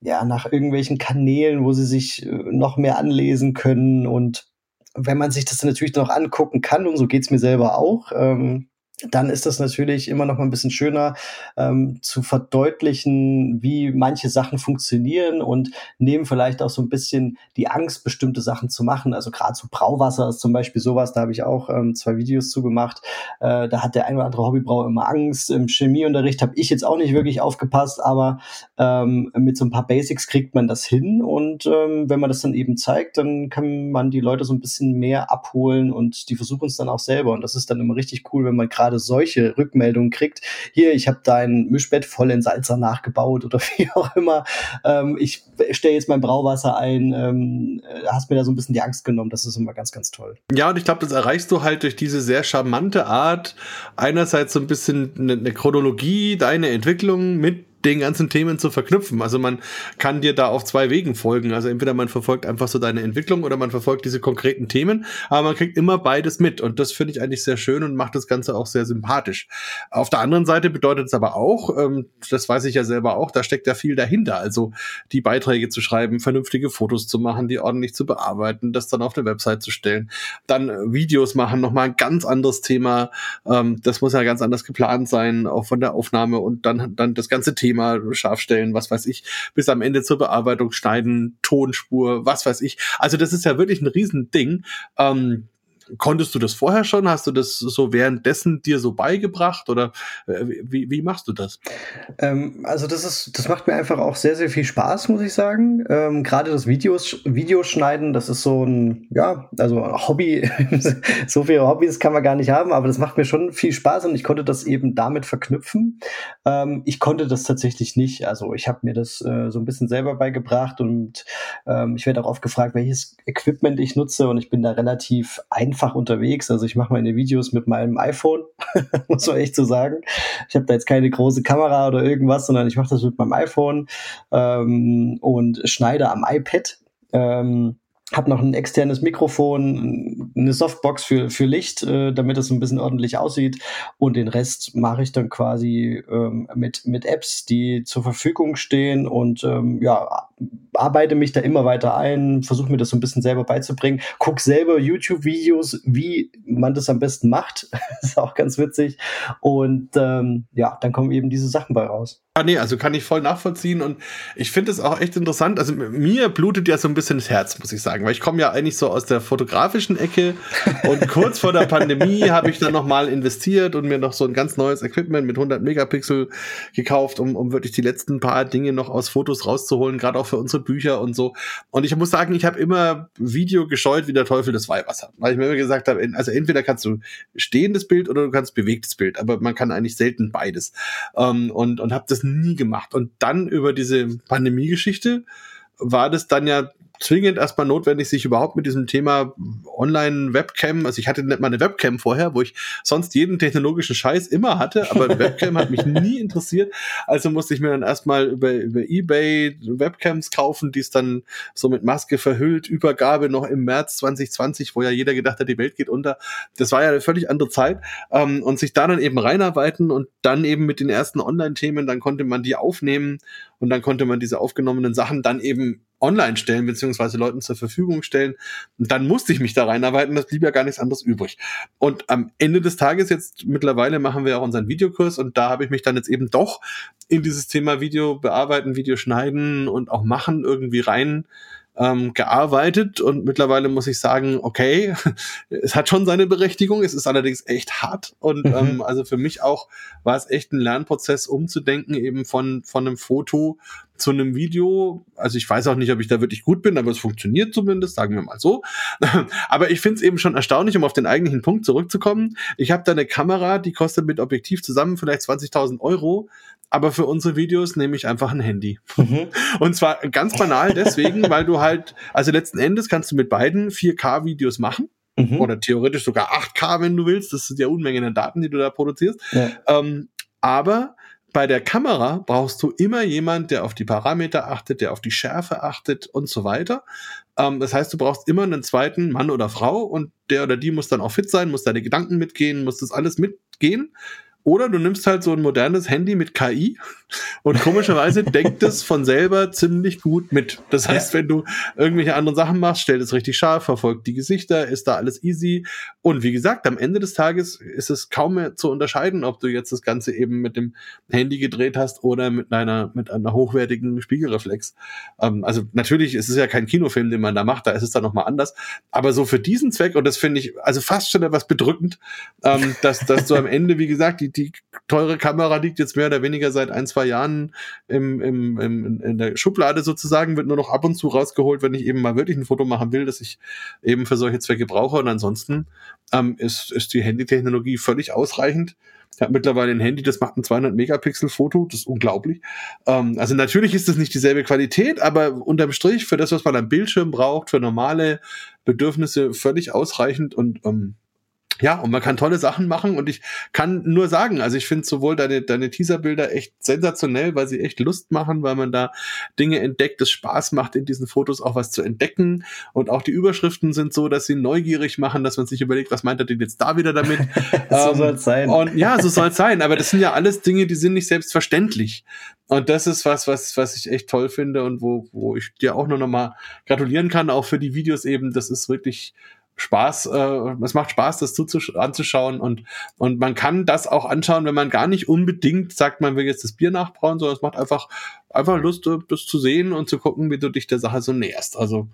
ja, nach irgendwelchen Kanälen, wo sie sich äh, noch mehr anlesen können. Und wenn man sich das natürlich noch angucken kann, und so geht's mir selber auch, ähm, dann ist das natürlich immer noch mal ein bisschen schöner ähm, zu verdeutlichen, wie manche Sachen funktionieren und nehmen vielleicht auch so ein bisschen die Angst, bestimmte Sachen zu machen. Also gerade so Brauwasser ist zum Beispiel sowas, da habe ich auch ähm, zwei Videos zu gemacht. Äh, da hat der ein oder andere Hobbybrauer immer Angst. Im Chemieunterricht habe ich jetzt auch nicht wirklich aufgepasst, aber ähm, mit so ein paar Basics kriegt man das hin und ähm, wenn man das dann eben zeigt, dann kann man die Leute so ein bisschen mehr abholen und die versuchen es dann auch selber und das ist dann immer richtig cool, wenn man gerade gerade solche Rückmeldungen kriegt, hier, ich habe dein Mischbett voll in Salzer nachgebaut oder <laughs> wie auch immer, ähm, ich stelle jetzt mein Brauwasser ein, ähm, hast mir da so ein bisschen die Angst genommen, das ist immer ganz, ganz toll. Ja, und ich glaube, das erreichst du halt durch diese sehr charmante Art, einerseits so ein bisschen eine, eine Chronologie, deine Entwicklung mit den ganzen Themen zu verknüpfen. Also man kann dir da auf zwei Wegen folgen. Also entweder man verfolgt einfach so deine Entwicklung oder man verfolgt diese konkreten Themen, aber man kriegt immer beides mit und das finde ich eigentlich sehr schön und macht das Ganze auch sehr sympathisch. Auf der anderen Seite bedeutet es aber auch, ähm, das weiß ich ja selber auch, da steckt ja viel dahinter. Also die Beiträge zu schreiben, vernünftige Fotos zu machen, die ordentlich zu bearbeiten, das dann auf eine Website zu stellen, dann äh, Videos machen, nochmal ein ganz anderes Thema. Ähm, das muss ja ganz anders geplant sein, auch von der Aufnahme und dann, dann das ganze Thema Thema scharf stellen, was weiß ich, bis am Ende zur Bearbeitung schneiden, Tonspur, was weiß ich. Also das ist ja wirklich ein Riesending. Ähm, konntest du das vorher schon? Hast du das so währenddessen dir so beigebracht oder äh, wie, wie machst du das? Ähm, also das ist, das macht mir einfach auch sehr, sehr viel Spaß, muss ich sagen. Ähm, Gerade das Videos, Videoschneiden, das ist so ein, ja, also Hobby. <laughs> so viele Hobbys kann man gar nicht haben, aber das macht mir schon viel Spaß und ich konnte das eben damit verknüpfen. Ähm, ich konnte das tatsächlich nicht. Also ich habe mir das äh, so ein bisschen selber beigebracht und ähm, ich werde auch oft gefragt, welches Equipment ich nutze und ich bin da relativ einfach einfach unterwegs. Also ich mache meine Videos mit meinem iPhone, <laughs> muss man echt so sagen. Ich habe da jetzt keine große Kamera oder irgendwas, sondern ich mache das mit meinem iPhone ähm, und schneide am iPad. Ähm, habe noch ein externes Mikrofon, eine Softbox für, für Licht, äh, damit es ein bisschen ordentlich aussieht. Und den Rest mache ich dann quasi ähm, mit, mit Apps, die zur Verfügung stehen und ähm, ja, arbeite mich da immer weiter ein, versuche mir das so ein bisschen selber beizubringen, guck selber YouTube-Videos, wie man das am besten macht. <laughs> ist auch ganz witzig. Und ähm, ja, dann kommen eben diese Sachen bei raus. Ah, nee, also kann ich voll nachvollziehen und ich finde es auch echt interessant. Also mir blutet ja so ein bisschen das Herz, muss ich sagen, weil ich komme ja eigentlich so aus der fotografischen Ecke und kurz vor der Pandemie <laughs> habe ich dann nochmal investiert und mir noch so ein ganz neues Equipment mit 100 Megapixel gekauft, um, um wirklich die letzten paar Dinge noch aus Fotos rauszuholen, gerade auch für unsere Bücher und so. Und ich muss sagen, ich habe immer Video gescheut wie der Teufel das Weihwasser. Weil ich mir immer gesagt habe, also entweder kannst du stehendes Bild oder du kannst bewegtes Bild, aber man kann eigentlich selten beides. Ähm, und und habe das nie gemacht. Und dann über diese Pandemie-Geschichte war das dann ja zwingend erstmal notwendig, sich überhaupt mit diesem Thema Online-Webcam, also ich hatte nicht mal eine Webcam vorher, wo ich sonst jeden technologischen Scheiß immer hatte, aber Webcam hat mich nie <laughs> interessiert. Also musste ich mir dann erstmal über, über Ebay Webcams kaufen, die es dann so mit Maske verhüllt, Übergabe noch im März 2020, wo ja jeder gedacht hat, die Welt geht unter. Das war ja eine völlig andere Zeit. Ähm, und sich da dann eben reinarbeiten und dann eben mit den ersten Online-Themen, dann konnte man die aufnehmen und dann konnte man diese aufgenommenen Sachen dann eben online stellen, beziehungsweise Leuten zur Verfügung stellen. Und dann musste ich mich da reinarbeiten, das blieb ja gar nichts anderes übrig. Und am Ende des Tages jetzt mittlerweile machen wir auch unseren Videokurs und da habe ich mich dann jetzt eben doch in dieses Thema Video bearbeiten, Video schneiden und auch machen irgendwie rein ähm, gearbeitet und mittlerweile muss ich sagen, okay, <laughs> es hat schon seine Berechtigung, es ist allerdings echt hart und mhm. ähm, also für mich auch war es echt ein Lernprozess umzudenken eben von, von einem Foto zu einem Video. Also ich weiß auch nicht, ob ich da wirklich gut bin, aber es funktioniert zumindest, sagen wir mal so. <laughs> aber ich finde es eben schon erstaunlich, um auf den eigentlichen Punkt zurückzukommen. Ich habe da eine Kamera, die kostet mit Objektiv zusammen vielleicht 20.000 Euro aber für unsere Videos nehme ich einfach ein Handy. Mhm. <laughs> Und zwar ganz banal deswegen, weil du halt, also letzten Endes kannst du mit beiden 4K-Videos machen. Mhm. Oder theoretisch sogar 8K, wenn du willst. Das sind ja Unmengen an Daten, die du da produzierst. Ja. Ähm, aber bei der Kamera brauchst du immer jemand, der auf die Parameter achtet, der auf die Schärfe achtet und so weiter. Ähm, das heißt, du brauchst immer einen zweiten Mann oder Frau und der oder die muss dann auch fit sein, muss deine Gedanken mitgehen, muss das alles mitgehen. Oder du nimmst halt so ein modernes Handy mit KI und komischerweise <laughs> denkt es von selber ziemlich gut mit. Das heißt, wenn du irgendwelche anderen Sachen machst, stellt es richtig scharf, verfolgt die Gesichter, ist da alles easy. Und wie gesagt, am Ende des Tages ist es kaum mehr zu unterscheiden, ob du jetzt das Ganze eben mit dem Handy gedreht hast oder mit einer, mit einer hochwertigen Spiegelreflex. Ähm, also natürlich ist es ja kein Kinofilm, den man da macht, da ist es dann nochmal anders. Aber so für diesen Zweck, und das finde ich also fast schon etwas bedrückend, ähm, dass, dass du am Ende, wie gesagt, die die, teure Kamera liegt jetzt mehr oder weniger seit ein, zwei Jahren im, im, im, in der Schublade sozusagen, wird nur noch ab und zu rausgeholt, wenn ich eben mal wirklich ein Foto machen will, das ich eben für solche Zwecke brauche. Und ansonsten ähm, ist, ist die Handytechnologie völlig ausreichend. Ich habe mittlerweile ein Handy, das macht ein 200 Megapixel Foto, das ist unglaublich. Ähm, also natürlich ist das nicht dieselbe Qualität, aber unterm Strich für das, was man am Bildschirm braucht, für normale Bedürfnisse völlig ausreichend und ähm, ja, und man kann tolle Sachen machen und ich kann nur sagen, also ich finde sowohl deine, deine Teaserbilder echt sensationell, weil sie echt Lust machen, weil man da Dinge entdeckt, es Spaß macht, in diesen Fotos auch was zu entdecken und auch die Überschriften sind so, dass sie neugierig machen, dass man sich überlegt, was meint er denn jetzt da wieder damit? <laughs> so ähm, soll es sein. Und ja, so soll es sein, aber das sind ja alles Dinge, die sind nicht selbstverständlich. Und das ist was, was, was ich echt toll finde und wo, wo ich dir auch nur noch mal gratulieren kann, auch für die Videos eben. Das ist wirklich Spaß, äh, es macht Spaß, das anzuschauen und, und man kann das auch anschauen, wenn man gar nicht unbedingt sagt, man will jetzt das Bier nachbrauen, sondern es macht einfach, einfach Lust, äh, das zu sehen und zu gucken, wie du dich der Sache so näherst. Also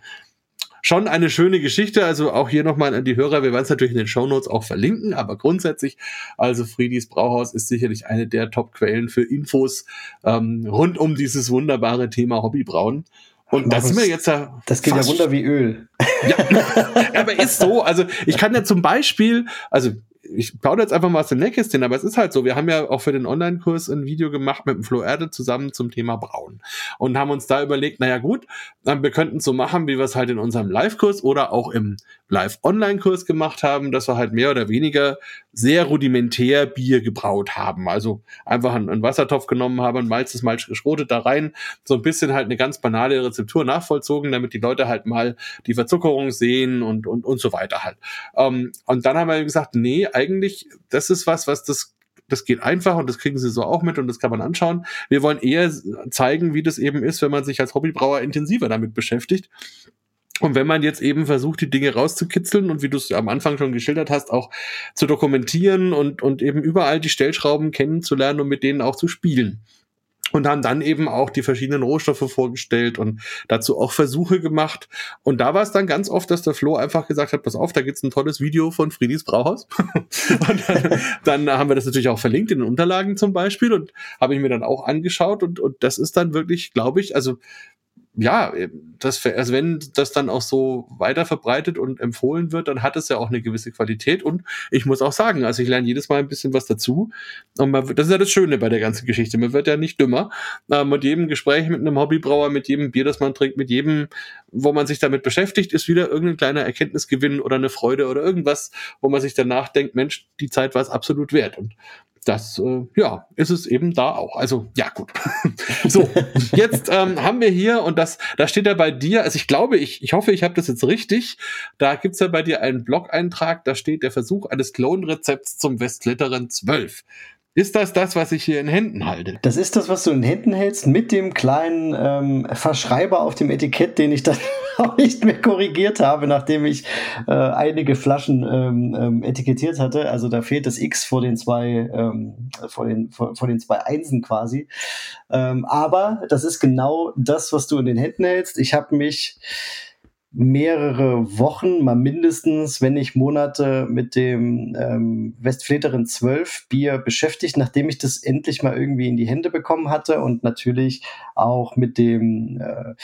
schon eine schöne Geschichte. Also auch hier nochmal an die Hörer. Wir werden es natürlich in den Show Notes auch verlinken, aber grundsätzlich, also Friedis Brauhaus ist sicherlich eine der Top-Quellen für Infos ähm, rund um dieses wunderbare Thema Hobbybrauen. Und das sind wir jetzt ja. Das geht ja Wunder wie Öl. <laughs> Ja, aber ist so. Also ich kann ja zum Beispiel, also ich baue jetzt einfach mal aus dem Nähkästchen, aber es ist halt so, wir haben ja auch für den Online-Kurs ein Video gemacht mit dem Flo Erde zusammen zum Thema Brauen und haben uns da überlegt, naja gut, wir könnten es so machen, wie wir es halt in unserem Live-Kurs oder auch im Live-Online-Kurs gemacht haben, dass wir halt mehr oder weniger sehr rudimentär Bier gebraut haben. Also einfach einen, einen Wassertopf genommen haben, ein malzes Malz geschrotet da rein, so ein bisschen halt eine ganz banale Rezeptur nachvollzogen, damit die Leute halt mal die Verzuckerung sehen und, und, und so weiter halt. Ähm, und dann haben wir gesagt, nee, eigentlich, das ist was, was das das geht einfach und das kriegen sie so auch mit und das kann man anschauen. Wir wollen eher zeigen, wie das eben ist, wenn man sich als Hobbybrauer intensiver damit beschäftigt. Und wenn man jetzt eben versucht, die Dinge rauszukitzeln und wie du es am Anfang schon geschildert hast, auch zu dokumentieren und, und eben überall die Stellschrauben kennenzulernen und mit denen auch zu spielen und haben dann eben auch die verschiedenen Rohstoffe vorgestellt und dazu auch Versuche gemacht. Und da war es dann ganz oft, dass der Flo einfach gesagt hat, pass auf, da gibt's ein tolles Video von Friedis Brauhaus. <laughs> und dann, dann, haben wir das natürlich auch verlinkt in den Unterlagen zum Beispiel und habe ich mir dann auch angeschaut und, und das ist dann wirklich, glaube ich, also ja, das, also wenn das dann auch so weiter verbreitet und empfohlen wird, dann hat es ja auch eine gewisse Qualität. Und ich muss auch sagen, also ich lerne jedes Mal ein bisschen was dazu. Und man, das ist ja das Schöne bei der ganzen Geschichte. Man wird ja nicht dümmer. Äh, mit jedem Gespräch mit einem Hobbybrauer, mit jedem Bier, das man trinkt, mit jedem, wo man sich damit beschäftigt, ist wieder irgendein kleiner Erkenntnisgewinn oder eine Freude oder irgendwas, wo man sich danach denkt, Mensch, die Zeit war es absolut wert. Und das, äh, ja, ist es eben da auch. Also, ja, gut. <laughs> so, jetzt ähm, haben wir hier, und das, da steht ja bei dir, also ich glaube, ich, ich hoffe, ich habe das jetzt richtig. Da gibt's ja bei dir einen Blog-Eintrag, da steht der Versuch eines Klonrezepts zum Westlitteren 12. Ist das das, was ich hier in Händen halte? Das ist das, was du in Händen hältst, mit dem kleinen ähm, Verschreiber auf dem Etikett, den ich dann <laughs> auch nicht mehr korrigiert habe, nachdem ich äh, einige Flaschen ähm, ähm, etikettiert hatte. Also da fehlt das X vor den zwei, ähm, vor den, vor, vor den zwei Einsen quasi. Ähm, aber das ist genau das, was du in den Händen hältst. Ich habe mich mehrere Wochen, mal mindestens, wenn nicht Monate mit dem ähm, Westfleteren 12 Bier beschäftigt, nachdem ich das endlich mal irgendwie in die Hände bekommen hatte und natürlich auch mit dem äh,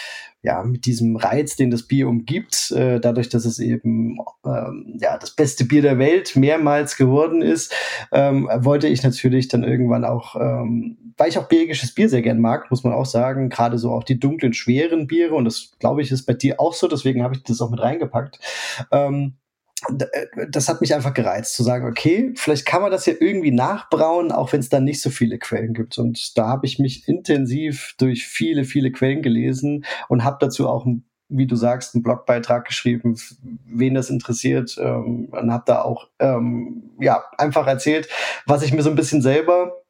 ja, mit diesem Reiz, den das Bier umgibt, äh, dadurch, dass es eben ähm, ja, das beste Bier der Welt mehrmals geworden ist, ähm, wollte ich natürlich dann irgendwann auch, ähm, weil ich auch belgisches Bier sehr gern mag, muss man auch sagen, gerade so auch die dunklen, schweren Biere, und das glaube ich ist bei dir auch so, deswegen habe ich das auch mit reingepackt. Ähm, äh, das hat mich einfach gereizt, zu sagen, okay, vielleicht kann man das ja irgendwie nachbrauen, auch wenn es dann nicht so viele Quellen gibt. Und da habe ich mich intensiv durch viele, viele Quellen gelesen und habe dazu auch wie du sagst, einen Blogbeitrag geschrieben, wen das interessiert, ähm, und habe da auch ähm, ja einfach erzählt, was ich mir so ein bisschen selber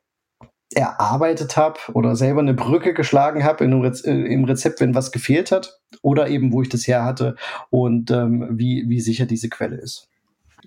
erarbeitet habe oder selber eine Brücke geschlagen habe Rez äh, im Rezept, wenn was gefehlt hat oder eben wo ich das her hatte und ähm, wie, wie sicher diese Quelle ist.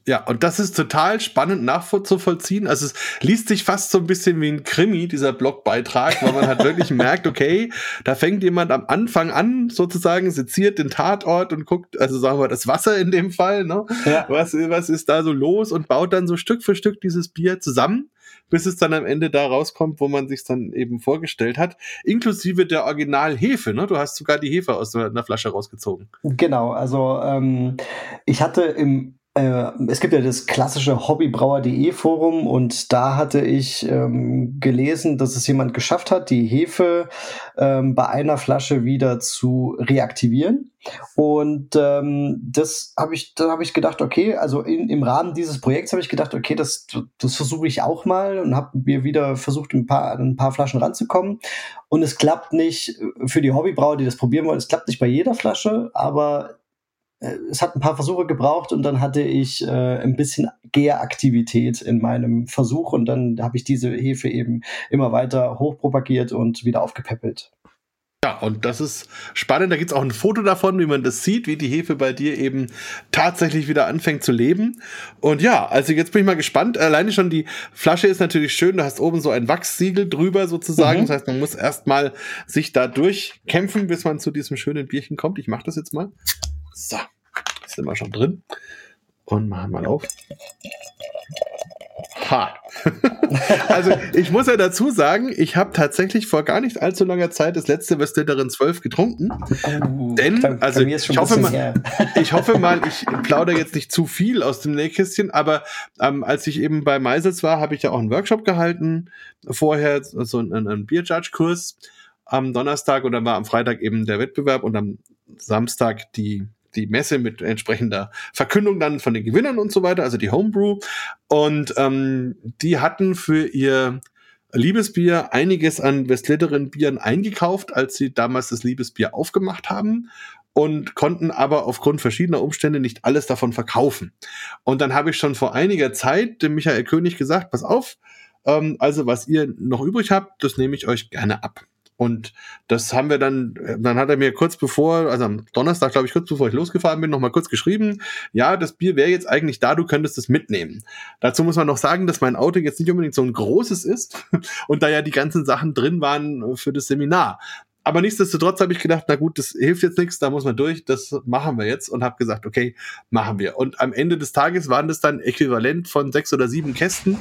Ja, und das ist total spannend nachzuvollziehen. Also es liest sich fast so ein bisschen wie ein Krimi, dieser Blogbeitrag, weil man halt wirklich <laughs> merkt, okay, da fängt jemand am Anfang an, sozusagen, seziert den Tatort und guckt, also sagen wir das Wasser in dem Fall, ne? Ja. Was, was ist da so los und baut dann so Stück für Stück dieses Bier zusammen bis es dann am Ende da rauskommt, wo man sich dann eben vorgestellt hat, inklusive der Originalhefe. Ne? Du hast sogar die Hefe aus einer Flasche rausgezogen. Genau, also ähm, ich hatte im äh, es gibt ja das klassische hobbybrauer.de Forum und da hatte ich ähm, gelesen, dass es jemand geschafft hat, die Hefe ähm, bei einer Flasche wieder zu reaktivieren. Und ähm, das habe ich, da habe ich gedacht, okay, also in, im Rahmen dieses Projekts habe ich gedacht, okay, das, das versuche ich auch mal und habe mir wieder versucht, ein paar, ein paar Flaschen ranzukommen. Und es klappt nicht für die Hobbybrauer, die das probieren wollen, es klappt nicht bei jeder Flasche, aber äh, es hat ein paar Versuche gebraucht und dann hatte ich äh, ein bisschen Gäraktivität in meinem Versuch und dann habe ich diese Hefe eben immer weiter hochpropagiert und wieder aufgepäppelt. Ja, und das ist spannend. Da gibt es auch ein Foto davon, wie man das sieht, wie die Hefe bei dir eben tatsächlich wieder anfängt zu leben. Und ja, also jetzt bin ich mal gespannt. Alleine schon die Flasche ist natürlich schön. Du hast oben so ein Wachssiegel drüber sozusagen. Mhm. Das heißt, man muss erstmal sich da durchkämpfen, bis man zu diesem schönen Bierchen kommt. Ich mache das jetzt mal. So, sind wir schon drin. Und machen mal auf. Ha. <laughs> also ich muss ja dazu sagen, ich habe tatsächlich vor gar nicht allzu langer Zeit das letzte Westletterin 12 getrunken. Oh, denn, bei, also bei <laughs> ich, hoffe mal, ich hoffe mal, ich plaudere jetzt nicht zu viel aus dem Nähkästchen, aber ähm, als ich eben bei Meisels war, habe ich ja auch einen Workshop gehalten, vorher so einen, einen Bierjudge-Kurs am Donnerstag und dann war am Freitag eben der Wettbewerb und am Samstag die die Messe mit entsprechender Verkündung dann von den Gewinnern und so weiter, also die Homebrew. Und ähm, die hatten für ihr Liebesbier einiges an Westletterin Bieren eingekauft, als sie damals das Liebesbier aufgemacht haben und konnten aber aufgrund verschiedener Umstände nicht alles davon verkaufen. Und dann habe ich schon vor einiger Zeit dem Michael König gesagt, pass auf, ähm, also was ihr noch übrig habt, das nehme ich euch gerne ab. Und das haben wir dann, dann hat er mir kurz bevor, also am Donnerstag, glaube ich, kurz bevor ich losgefahren bin, nochmal kurz geschrieben, ja, das Bier wäre jetzt eigentlich da, du könntest es mitnehmen. Dazu muss man noch sagen, dass mein Auto jetzt nicht unbedingt so ein großes ist <laughs> und da ja die ganzen Sachen drin waren für das Seminar. Aber nichtsdestotrotz habe ich gedacht, na gut, das hilft jetzt nichts, da muss man durch, das machen wir jetzt und habe gesagt, okay, machen wir. Und am Ende des Tages waren das dann äquivalent von sechs oder sieben Kästen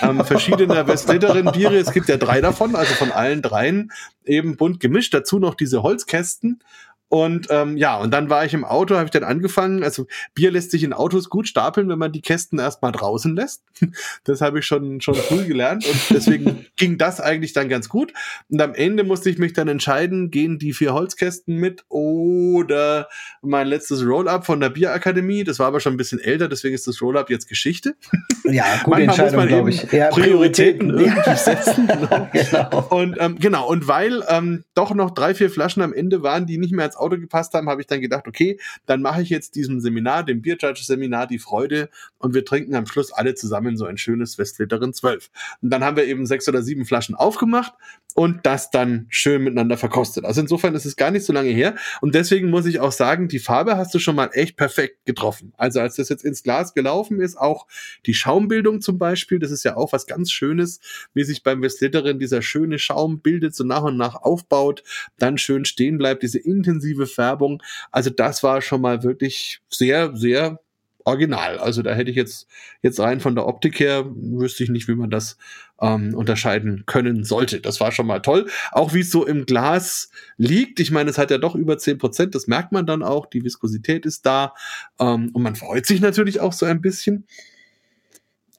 ähm, verschiedener <laughs> Westlitterin Biere. Es gibt ja drei davon, also von allen dreien eben bunt gemischt. Dazu noch diese Holzkästen und ähm, ja, und dann war ich im Auto, habe ich dann angefangen. Also Bier lässt sich in Autos gut stapeln, wenn man die Kästen erstmal draußen lässt. <laughs> Das habe ich schon schon früh gelernt und deswegen <laughs> ging das eigentlich dann ganz gut. Und am Ende musste ich mich dann entscheiden, gehen die vier Holzkästen mit oder mein letztes Roll-up von der Bierakademie. Das war aber schon ein bisschen älter, deswegen ist das Roll-up jetzt Geschichte. <laughs> Ja, gute Entscheidung, glaube ich. Ja, Prioritäten, Prioritäten irgendwie setzen. Genau. genau. Und ähm, genau und weil ähm, doch noch drei vier Flaschen am Ende waren, die nicht mehr als Auto gepasst haben, habe ich dann gedacht, okay, dann mache ich jetzt diesem Seminar, dem Beer Judge Seminar, die Freude und wir trinken am Schluss alle zusammen so ein schönes Westliterin 12. Und dann haben wir eben sechs oder sieben Flaschen aufgemacht und das dann schön miteinander verkostet. Also insofern ist es gar nicht so lange her und deswegen muss ich auch sagen, die Farbe hast du schon mal echt perfekt getroffen. Also als das jetzt ins Glas gelaufen ist, auch die Schaumbildung zum Beispiel, das ist ja auch was ganz Schönes, wie sich beim Westliterin dieser schöne Schaum bildet, so nach und nach aufbaut, dann schön stehen bleibt, diese intensive intensive Färbung. Also das war schon mal wirklich sehr, sehr original. Also da hätte ich jetzt, jetzt rein von der Optik her, wüsste ich nicht, wie man das ähm, unterscheiden können sollte. Das war schon mal toll. Auch wie es so im Glas liegt. Ich meine, es hat ja doch über zehn Prozent, das merkt man dann auch. Die Viskosität ist da. Ähm, und man freut sich natürlich auch so ein bisschen.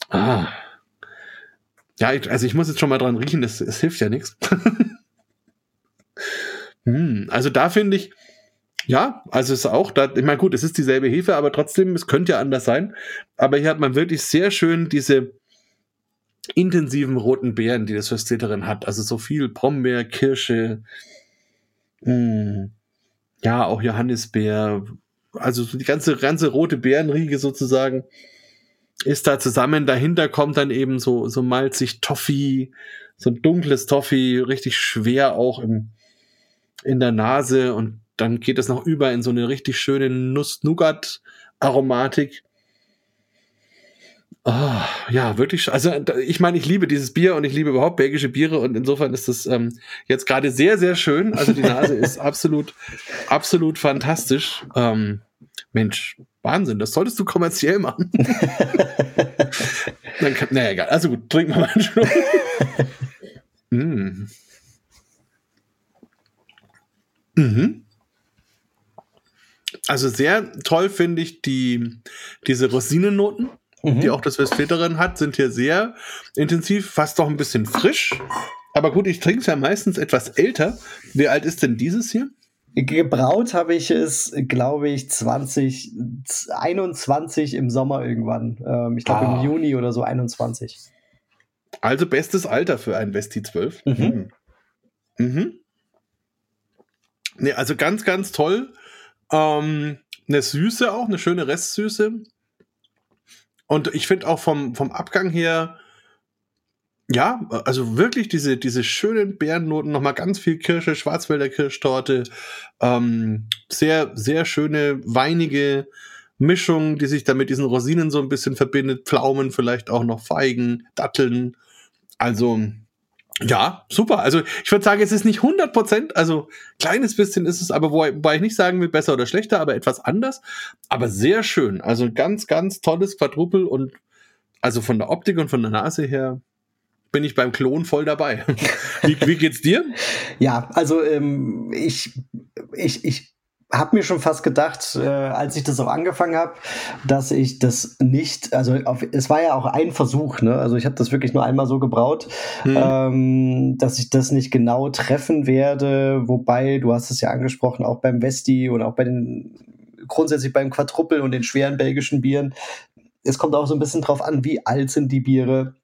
Ah. Ja, also ich muss jetzt schon mal dran riechen, es hilft ja nichts. <laughs> Hm, also da finde ich, ja, also es ist auch, da, ich meine, gut, es ist dieselbe Hefe, aber trotzdem, es könnte ja anders sein. Aber hier hat man wirklich sehr schön diese intensiven roten Beeren, die das Versteterin hat. Also so viel Brombeer, Kirsche, mh, hm, ja, auch Johannisbeer. Also die ganze, ganze rote Beerenriege sozusagen ist da zusammen. Dahinter kommt dann eben so, so malzig Toffee, so ein dunkles Toffee, richtig schwer auch im, in der Nase und dann geht es noch über in so eine richtig schöne Nuss-Nougat-Aromatik. Oh, ja, wirklich. Also ich meine, ich liebe dieses Bier und ich liebe überhaupt belgische Biere und insofern ist das ähm, jetzt gerade sehr, sehr schön. Also die Nase <laughs> ist absolut, absolut fantastisch. Ähm, Mensch, Wahnsinn, das solltest du kommerziell machen. <laughs> Dann kann, naja, egal. Also gut, trinken wir mal einen Schluck. <laughs> mm. Mhm. Also sehr toll finde ich die, diese Rosinennoten, mhm. die auch das Westfleterin hat, sind hier sehr intensiv, fast doch ein bisschen frisch. Aber gut, ich trinke es ja meistens etwas älter. Wie alt ist denn dieses hier? Gebraut habe ich es, glaube ich, 2021 im Sommer irgendwann. Ähm, ich glaube ah. im Juni oder so 21. Also bestes Alter für ein Westi 12. Mhm. Mhm. Nee, also ganz, ganz toll. Ähm, eine Süße auch, eine schöne Restsüße. Und ich finde auch vom, vom Abgang her, ja, also wirklich diese, diese schönen Beerennoten, nochmal ganz viel Kirsche, Schwarzwälder Kirschtorte, ähm, sehr, sehr schöne, weinige Mischung, die sich da mit diesen Rosinen so ein bisschen verbindet, Pflaumen, vielleicht auch noch Feigen, Datteln. Also ja, super. Also ich würde sagen, es ist nicht 100 Prozent, also kleines bisschen ist es, aber wobei, ich nicht sagen will, besser oder schlechter, aber etwas anders, aber sehr schön. Also ganz, ganz tolles Quadrupel und also von der Optik und von der Nase her bin ich beim Klon voll dabei. <laughs> wie, wie geht's dir? <laughs> Ja, also ähm, ich, ich, ich habe mir schon fast gedacht, äh, als ich das auch angefangen habe, dass ich das nicht, also auf, es war ja auch ein Versuch, ne? Also ich habe das wirklich nur einmal so gebraut, hm. ähm, dass ich das nicht genau treffen werde. Wobei, du hast es ja angesprochen, auch beim Westi und auch bei den grundsätzlich beim Quadruppel und den schweren belgischen Bieren. Es kommt auch so ein bisschen drauf an, wie alt sind die Biere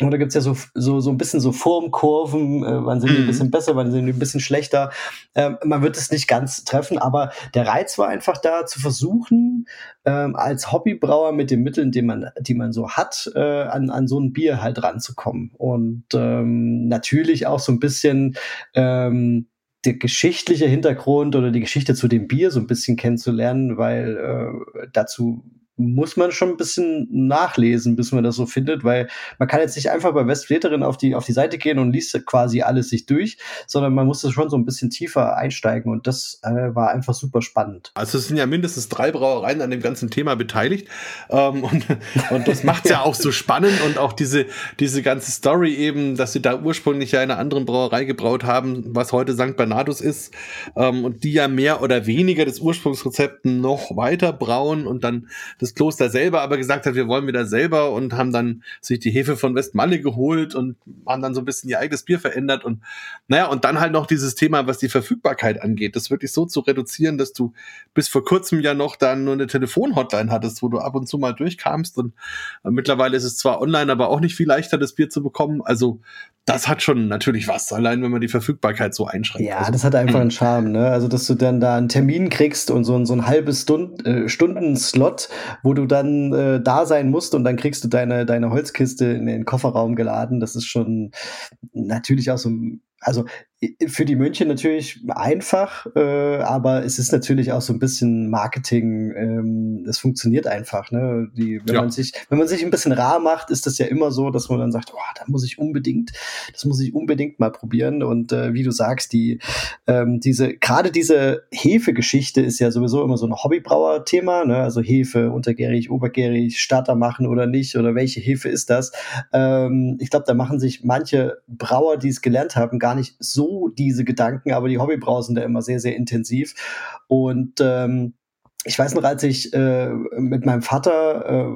und da gibt's ja so, so, so ein bisschen so Formkurven, äh, wann sind die ein mhm. bisschen besser, wann sind die ein bisschen schlechter. Ähm, man wird es nicht ganz treffen, aber der Reiz war einfach da zu versuchen, ähm, als Hobbybrauer mit den Mitteln, die man, die man so hat, äh, an, an so ein Bier halt ranzukommen. Und ähm, natürlich auch so ein bisschen ähm, der geschichtliche Hintergrund oder die Geschichte zu dem Bier so ein bisschen kennenzulernen, weil äh, dazu muss man schon ein bisschen nachlesen, bis man das so findet, weil man kann jetzt nicht einfach bei Westfleterin auf die, auf die Seite gehen und liest quasi alles sich durch, sondern man muss das schon so ein bisschen tiefer einsteigen und das äh, war einfach super spannend. Also es sind ja mindestens drei Brauereien an dem ganzen Thema beteiligt ähm, und, und das macht es ja auch so spannend und auch diese, diese ganze Story eben, dass sie da ursprünglich ja in einer anderen Brauerei gebraut haben, was heute St. Bernardus ist ähm, und die ja mehr oder weniger das Ursprungsrezept noch weiter brauen und dann das Kloster selber aber gesagt hat, wir wollen wieder selber und haben dann sich die Hefe von Westmalle geholt und haben dann so ein bisschen ihr eigenes Bier verändert und naja, und dann halt noch dieses Thema, was die Verfügbarkeit angeht, das wirklich so zu reduzieren, dass du bis vor kurzem ja noch dann nur eine Telefonhotline hattest, wo du ab und zu mal durchkamst und mittlerweile ist es zwar online, aber auch nicht viel leichter, das Bier zu bekommen. Also das hat schon natürlich was, allein wenn man die Verfügbarkeit so einschränkt. Ja, also, das hat einfach <clears throat> einen Charme, ne? Also, dass du dann da einen Termin kriegst und so, so ein halbes Stund, äh, Stunden-Slot, wo du dann äh, da sein musst und dann kriegst du deine, deine Holzkiste in den Kofferraum geladen. Das ist schon natürlich auch so also für die München natürlich einfach, äh, aber es ist natürlich auch so ein bisschen Marketing. Ähm, es funktioniert einfach. Ne? Die, wenn ja. man sich, wenn man sich ein bisschen rar macht, ist das ja immer so, dass man dann sagt, oh, da muss ich unbedingt, das muss ich unbedingt mal probieren. Und äh, wie du sagst, die ähm, diese gerade diese Hefegeschichte ist ja sowieso immer so ein Hobbybrauer-Thema. Ne? Also Hefe, untergärig, obergärig, Starter machen oder nicht oder welche Hefe ist das? Ähm, ich glaube, da machen sich manche Brauer, die es gelernt haben, gar nicht so diese Gedanken, aber die Hobbybrauer sind da immer sehr, sehr intensiv. Und ähm, ich weiß noch, als ich äh, mit meinem Vater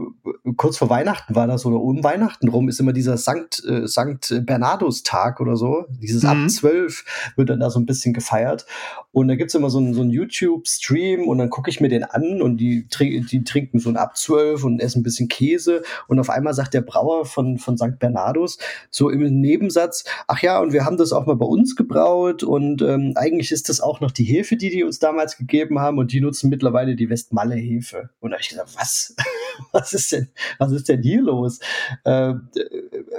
äh, kurz vor Weihnachten war das oder um Weihnachten rum, ist immer dieser Sankt, äh, Sankt Bernardus Tag oder so. Dieses mhm. ab zwölf wird dann da so ein bisschen gefeiert. Und da gibt's immer so einen, so YouTube-Stream und dann gucke ich mir den an und die, die trinken so ein ab zwölf und essen ein bisschen Käse. Und auf einmal sagt der Brauer von, von Sankt Bernardus so im Nebensatz, ach ja, und wir haben das auch mal bei uns gebraut und ähm, eigentlich ist das auch noch die Hefe, die die uns damals gegeben haben und die nutzen mittlerweile die Westmalle-Hefe. Und da habe ich gesagt, was? <laughs> was ist denn, was ist denn hier los? Äh,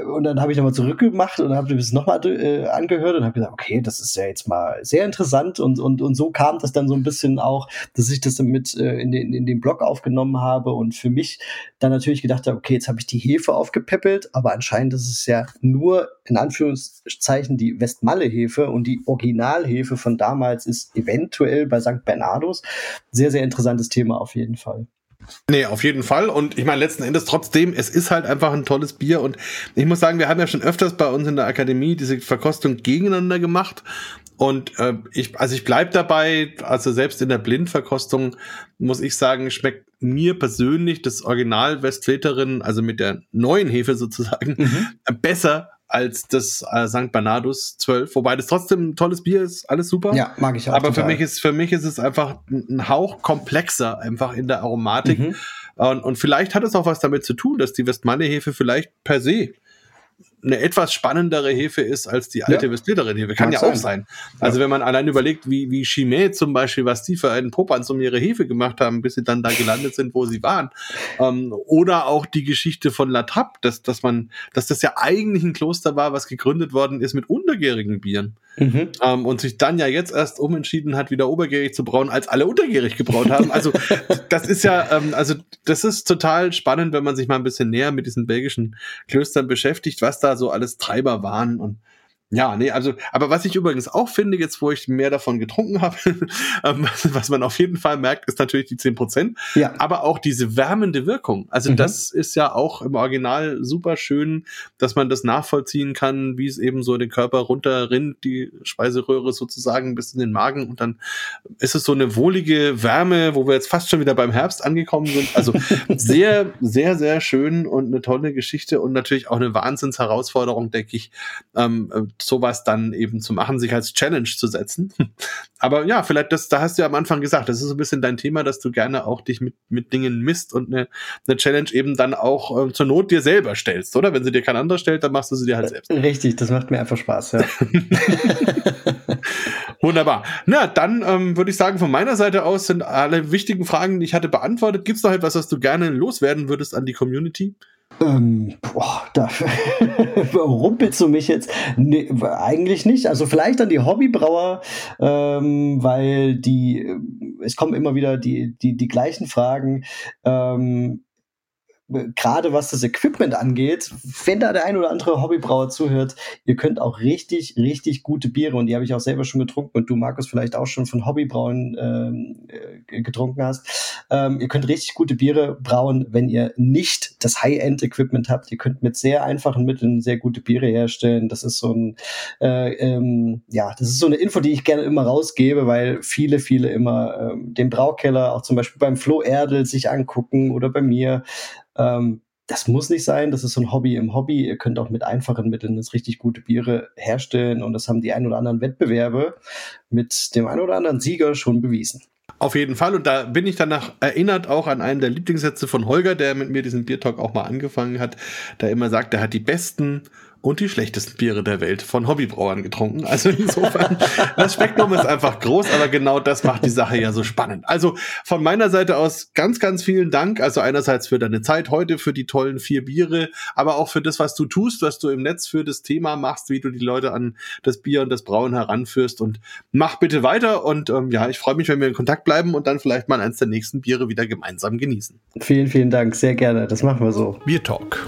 und dann habe ich nochmal zurückgemacht und habe das nochmal äh, angehört und habe gesagt, okay, das ist ja jetzt mal sehr interessant und, und, und so kam das dann so ein bisschen auch, dass ich das mit äh, in, den, in den Blog aufgenommen habe und für mich dann natürlich gedacht habe, okay, jetzt habe ich die Hefe aufgepäppelt, aber anscheinend ist es ja nur in Anführungszeichen die Westmalle-Hefe und die Originalhefe von damals ist eventuell bei St. Bernardus. Sehr, sehr interessantes Thema auf jeden Fall. Nee, auf jeden Fall. Und ich meine, letzten Endes trotzdem, es ist halt einfach ein tolles Bier. Und ich muss sagen, wir haben ja schon öfters bei uns in der Akademie diese Verkostung gegeneinander gemacht. Und äh, ich, also ich bleib dabei, also selbst in der Blindverkostung muss ich sagen, schmeckt mir persönlich das Original Westfleterin, also mit der neuen Hefe sozusagen, mhm. besser als das äh, St. Bernardus 12, wobei das trotzdem ein tolles Bier ist, alles super. Ja, mag ich auch. Aber total. für mich ist für mich ist es einfach ein Hauch komplexer einfach in der Aromatik mhm. und, und vielleicht hat es auch was damit zu tun, dass die Westmalle Hefe vielleicht per se eine etwas spannendere Hefe ist als die alte ja. Westlederin-Hefe. Kann, Kann ja sein. auch sein. Also ja. wenn man allein überlegt, wie, wie Chimay zum Beispiel, was die für einen Popanz um ihre Hefe gemacht haben, bis sie dann da gelandet sind, wo sie waren. Ähm, oder auch die Geschichte von La Trappe, dass, dass man, dass das ja eigentlich ein Kloster war, was gegründet worden ist mit untergärigen Bieren. Mhm. Ähm, und sich dann ja jetzt erst umentschieden hat, wieder obergärig zu brauen, als alle untergärig gebraut haben. Also <laughs> das ist ja, ähm, also das ist total spannend, wenn man sich mal ein bisschen näher mit diesen belgischen Klöstern beschäftigt, was da so alles Treiber waren und ja, nee, also, aber was ich übrigens auch finde, jetzt wo ich mehr davon getrunken <laughs> habe, ähm, was man auf jeden Fall merkt, ist natürlich die zehn Prozent, ja. aber auch diese wärmende Wirkung. Also mhm. das ist ja auch im Original super schön, dass man das nachvollziehen kann, wie es eben so den Körper runterrinnt, die Speiseröhre sozusagen bis in den Magen und dann ist es so eine wohlige Wärme, wo wir jetzt fast schon wieder beim Herbst angekommen sind. Also <laughs> sehr, sehr, sehr schön und eine tolle Geschichte und natürlich auch eine Wahnsinnsherausforderung, denke ich, ähm, sowas dann eben zu machen, sich als Challenge zu setzen. <laughs> Aber ja, vielleicht das, da hast du ja am Anfang gesagt, das ist so ein bisschen dein Thema, dass du gerne auch dich mit, mit Dingen misst und eine, eine Challenge eben dann auch äh, zur Not dir selber stellst, oder? Wenn sie dir kein anderer stellt, dann machst du sie dir halt selbst. Richtig, das macht mir einfach Spaß, ja. <laughs> Wunderbar. Na, dann ähm, würde ich sagen, von meiner Seite aus sind alle wichtigen Fragen, die ich hatte, beantwortet. Gibt es noch etwas, was du gerne loswerden würdest an die Community? Ähm, boah, da <laughs> rumpelst du mich jetzt? Nee, eigentlich nicht. Also vielleicht an die Hobbybrauer, ähm, weil die, es kommen immer wieder die, die, die gleichen Fragen. Ähm, gerade was das Equipment angeht, wenn da der ein oder andere Hobbybrauer zuhört, ihr könnt auch richtig, richtig gute Biere und die habe ich auch selber schon getrunken und du, Markus, vielleicht auch schon von Hobbybrauen ähm, äh, getrunken hast. Ähm, ihr könnt richtig gute Biere brauen, wenn ihr nicht das High-End-Equipment habt. Ihr könnt mit sehr einfachen Mitteln sehr gute Biere herstellen. Das ist so ein, äh, ähm, ja, das ist so eine Info, die ich gerne immer rausgebe, weil viele, viele immer ähm, den Braukeller auch zum Beispiel beim Flo Erdel sich angucken oder bei mir ähm, das muss nicht sein, das ist so ein Hobby im Hobby. Ihr könnt auch mit einfachen Mitteln jetzt richtig gute Biere herstellen und das haben die ein oder anderen Wettbewerbe mit dem ein oder anderen Sieger schon bewiesen. Auf jeden Fall. Und da bin ich danach erinnert auch an einen der Lieblingssätze von Holger, der mit mir diesen Biertalk auch mal angefangen hat, der immer sagt, er hat die besten und die schlechtesten Biere der Welt von Hobbybrauern getrunken. Also insofern, <laughs> das Spektrum ist einfach groß, aber genau das macht die Sache ja so spannend. Also von meiner Seite aus ganz, ganz vielen Dank. Also einerseits für deine Zeit heute, für die tollen vier Biere, aber auch für das, was du tust, was du im Netz für das Thema machst, wie du die Leute an das Bier und das Brauen heranführst. Und mach bitte weiter. Und ähm, ja, ich freue mich, wenn wir in Kontakt bleiben und dann vielleicht mal eins der nächsten Biere wieder gemeinsam genießen. Vielen, vielen Dank. Sehr gerne. Das machen wir so. Bier Talk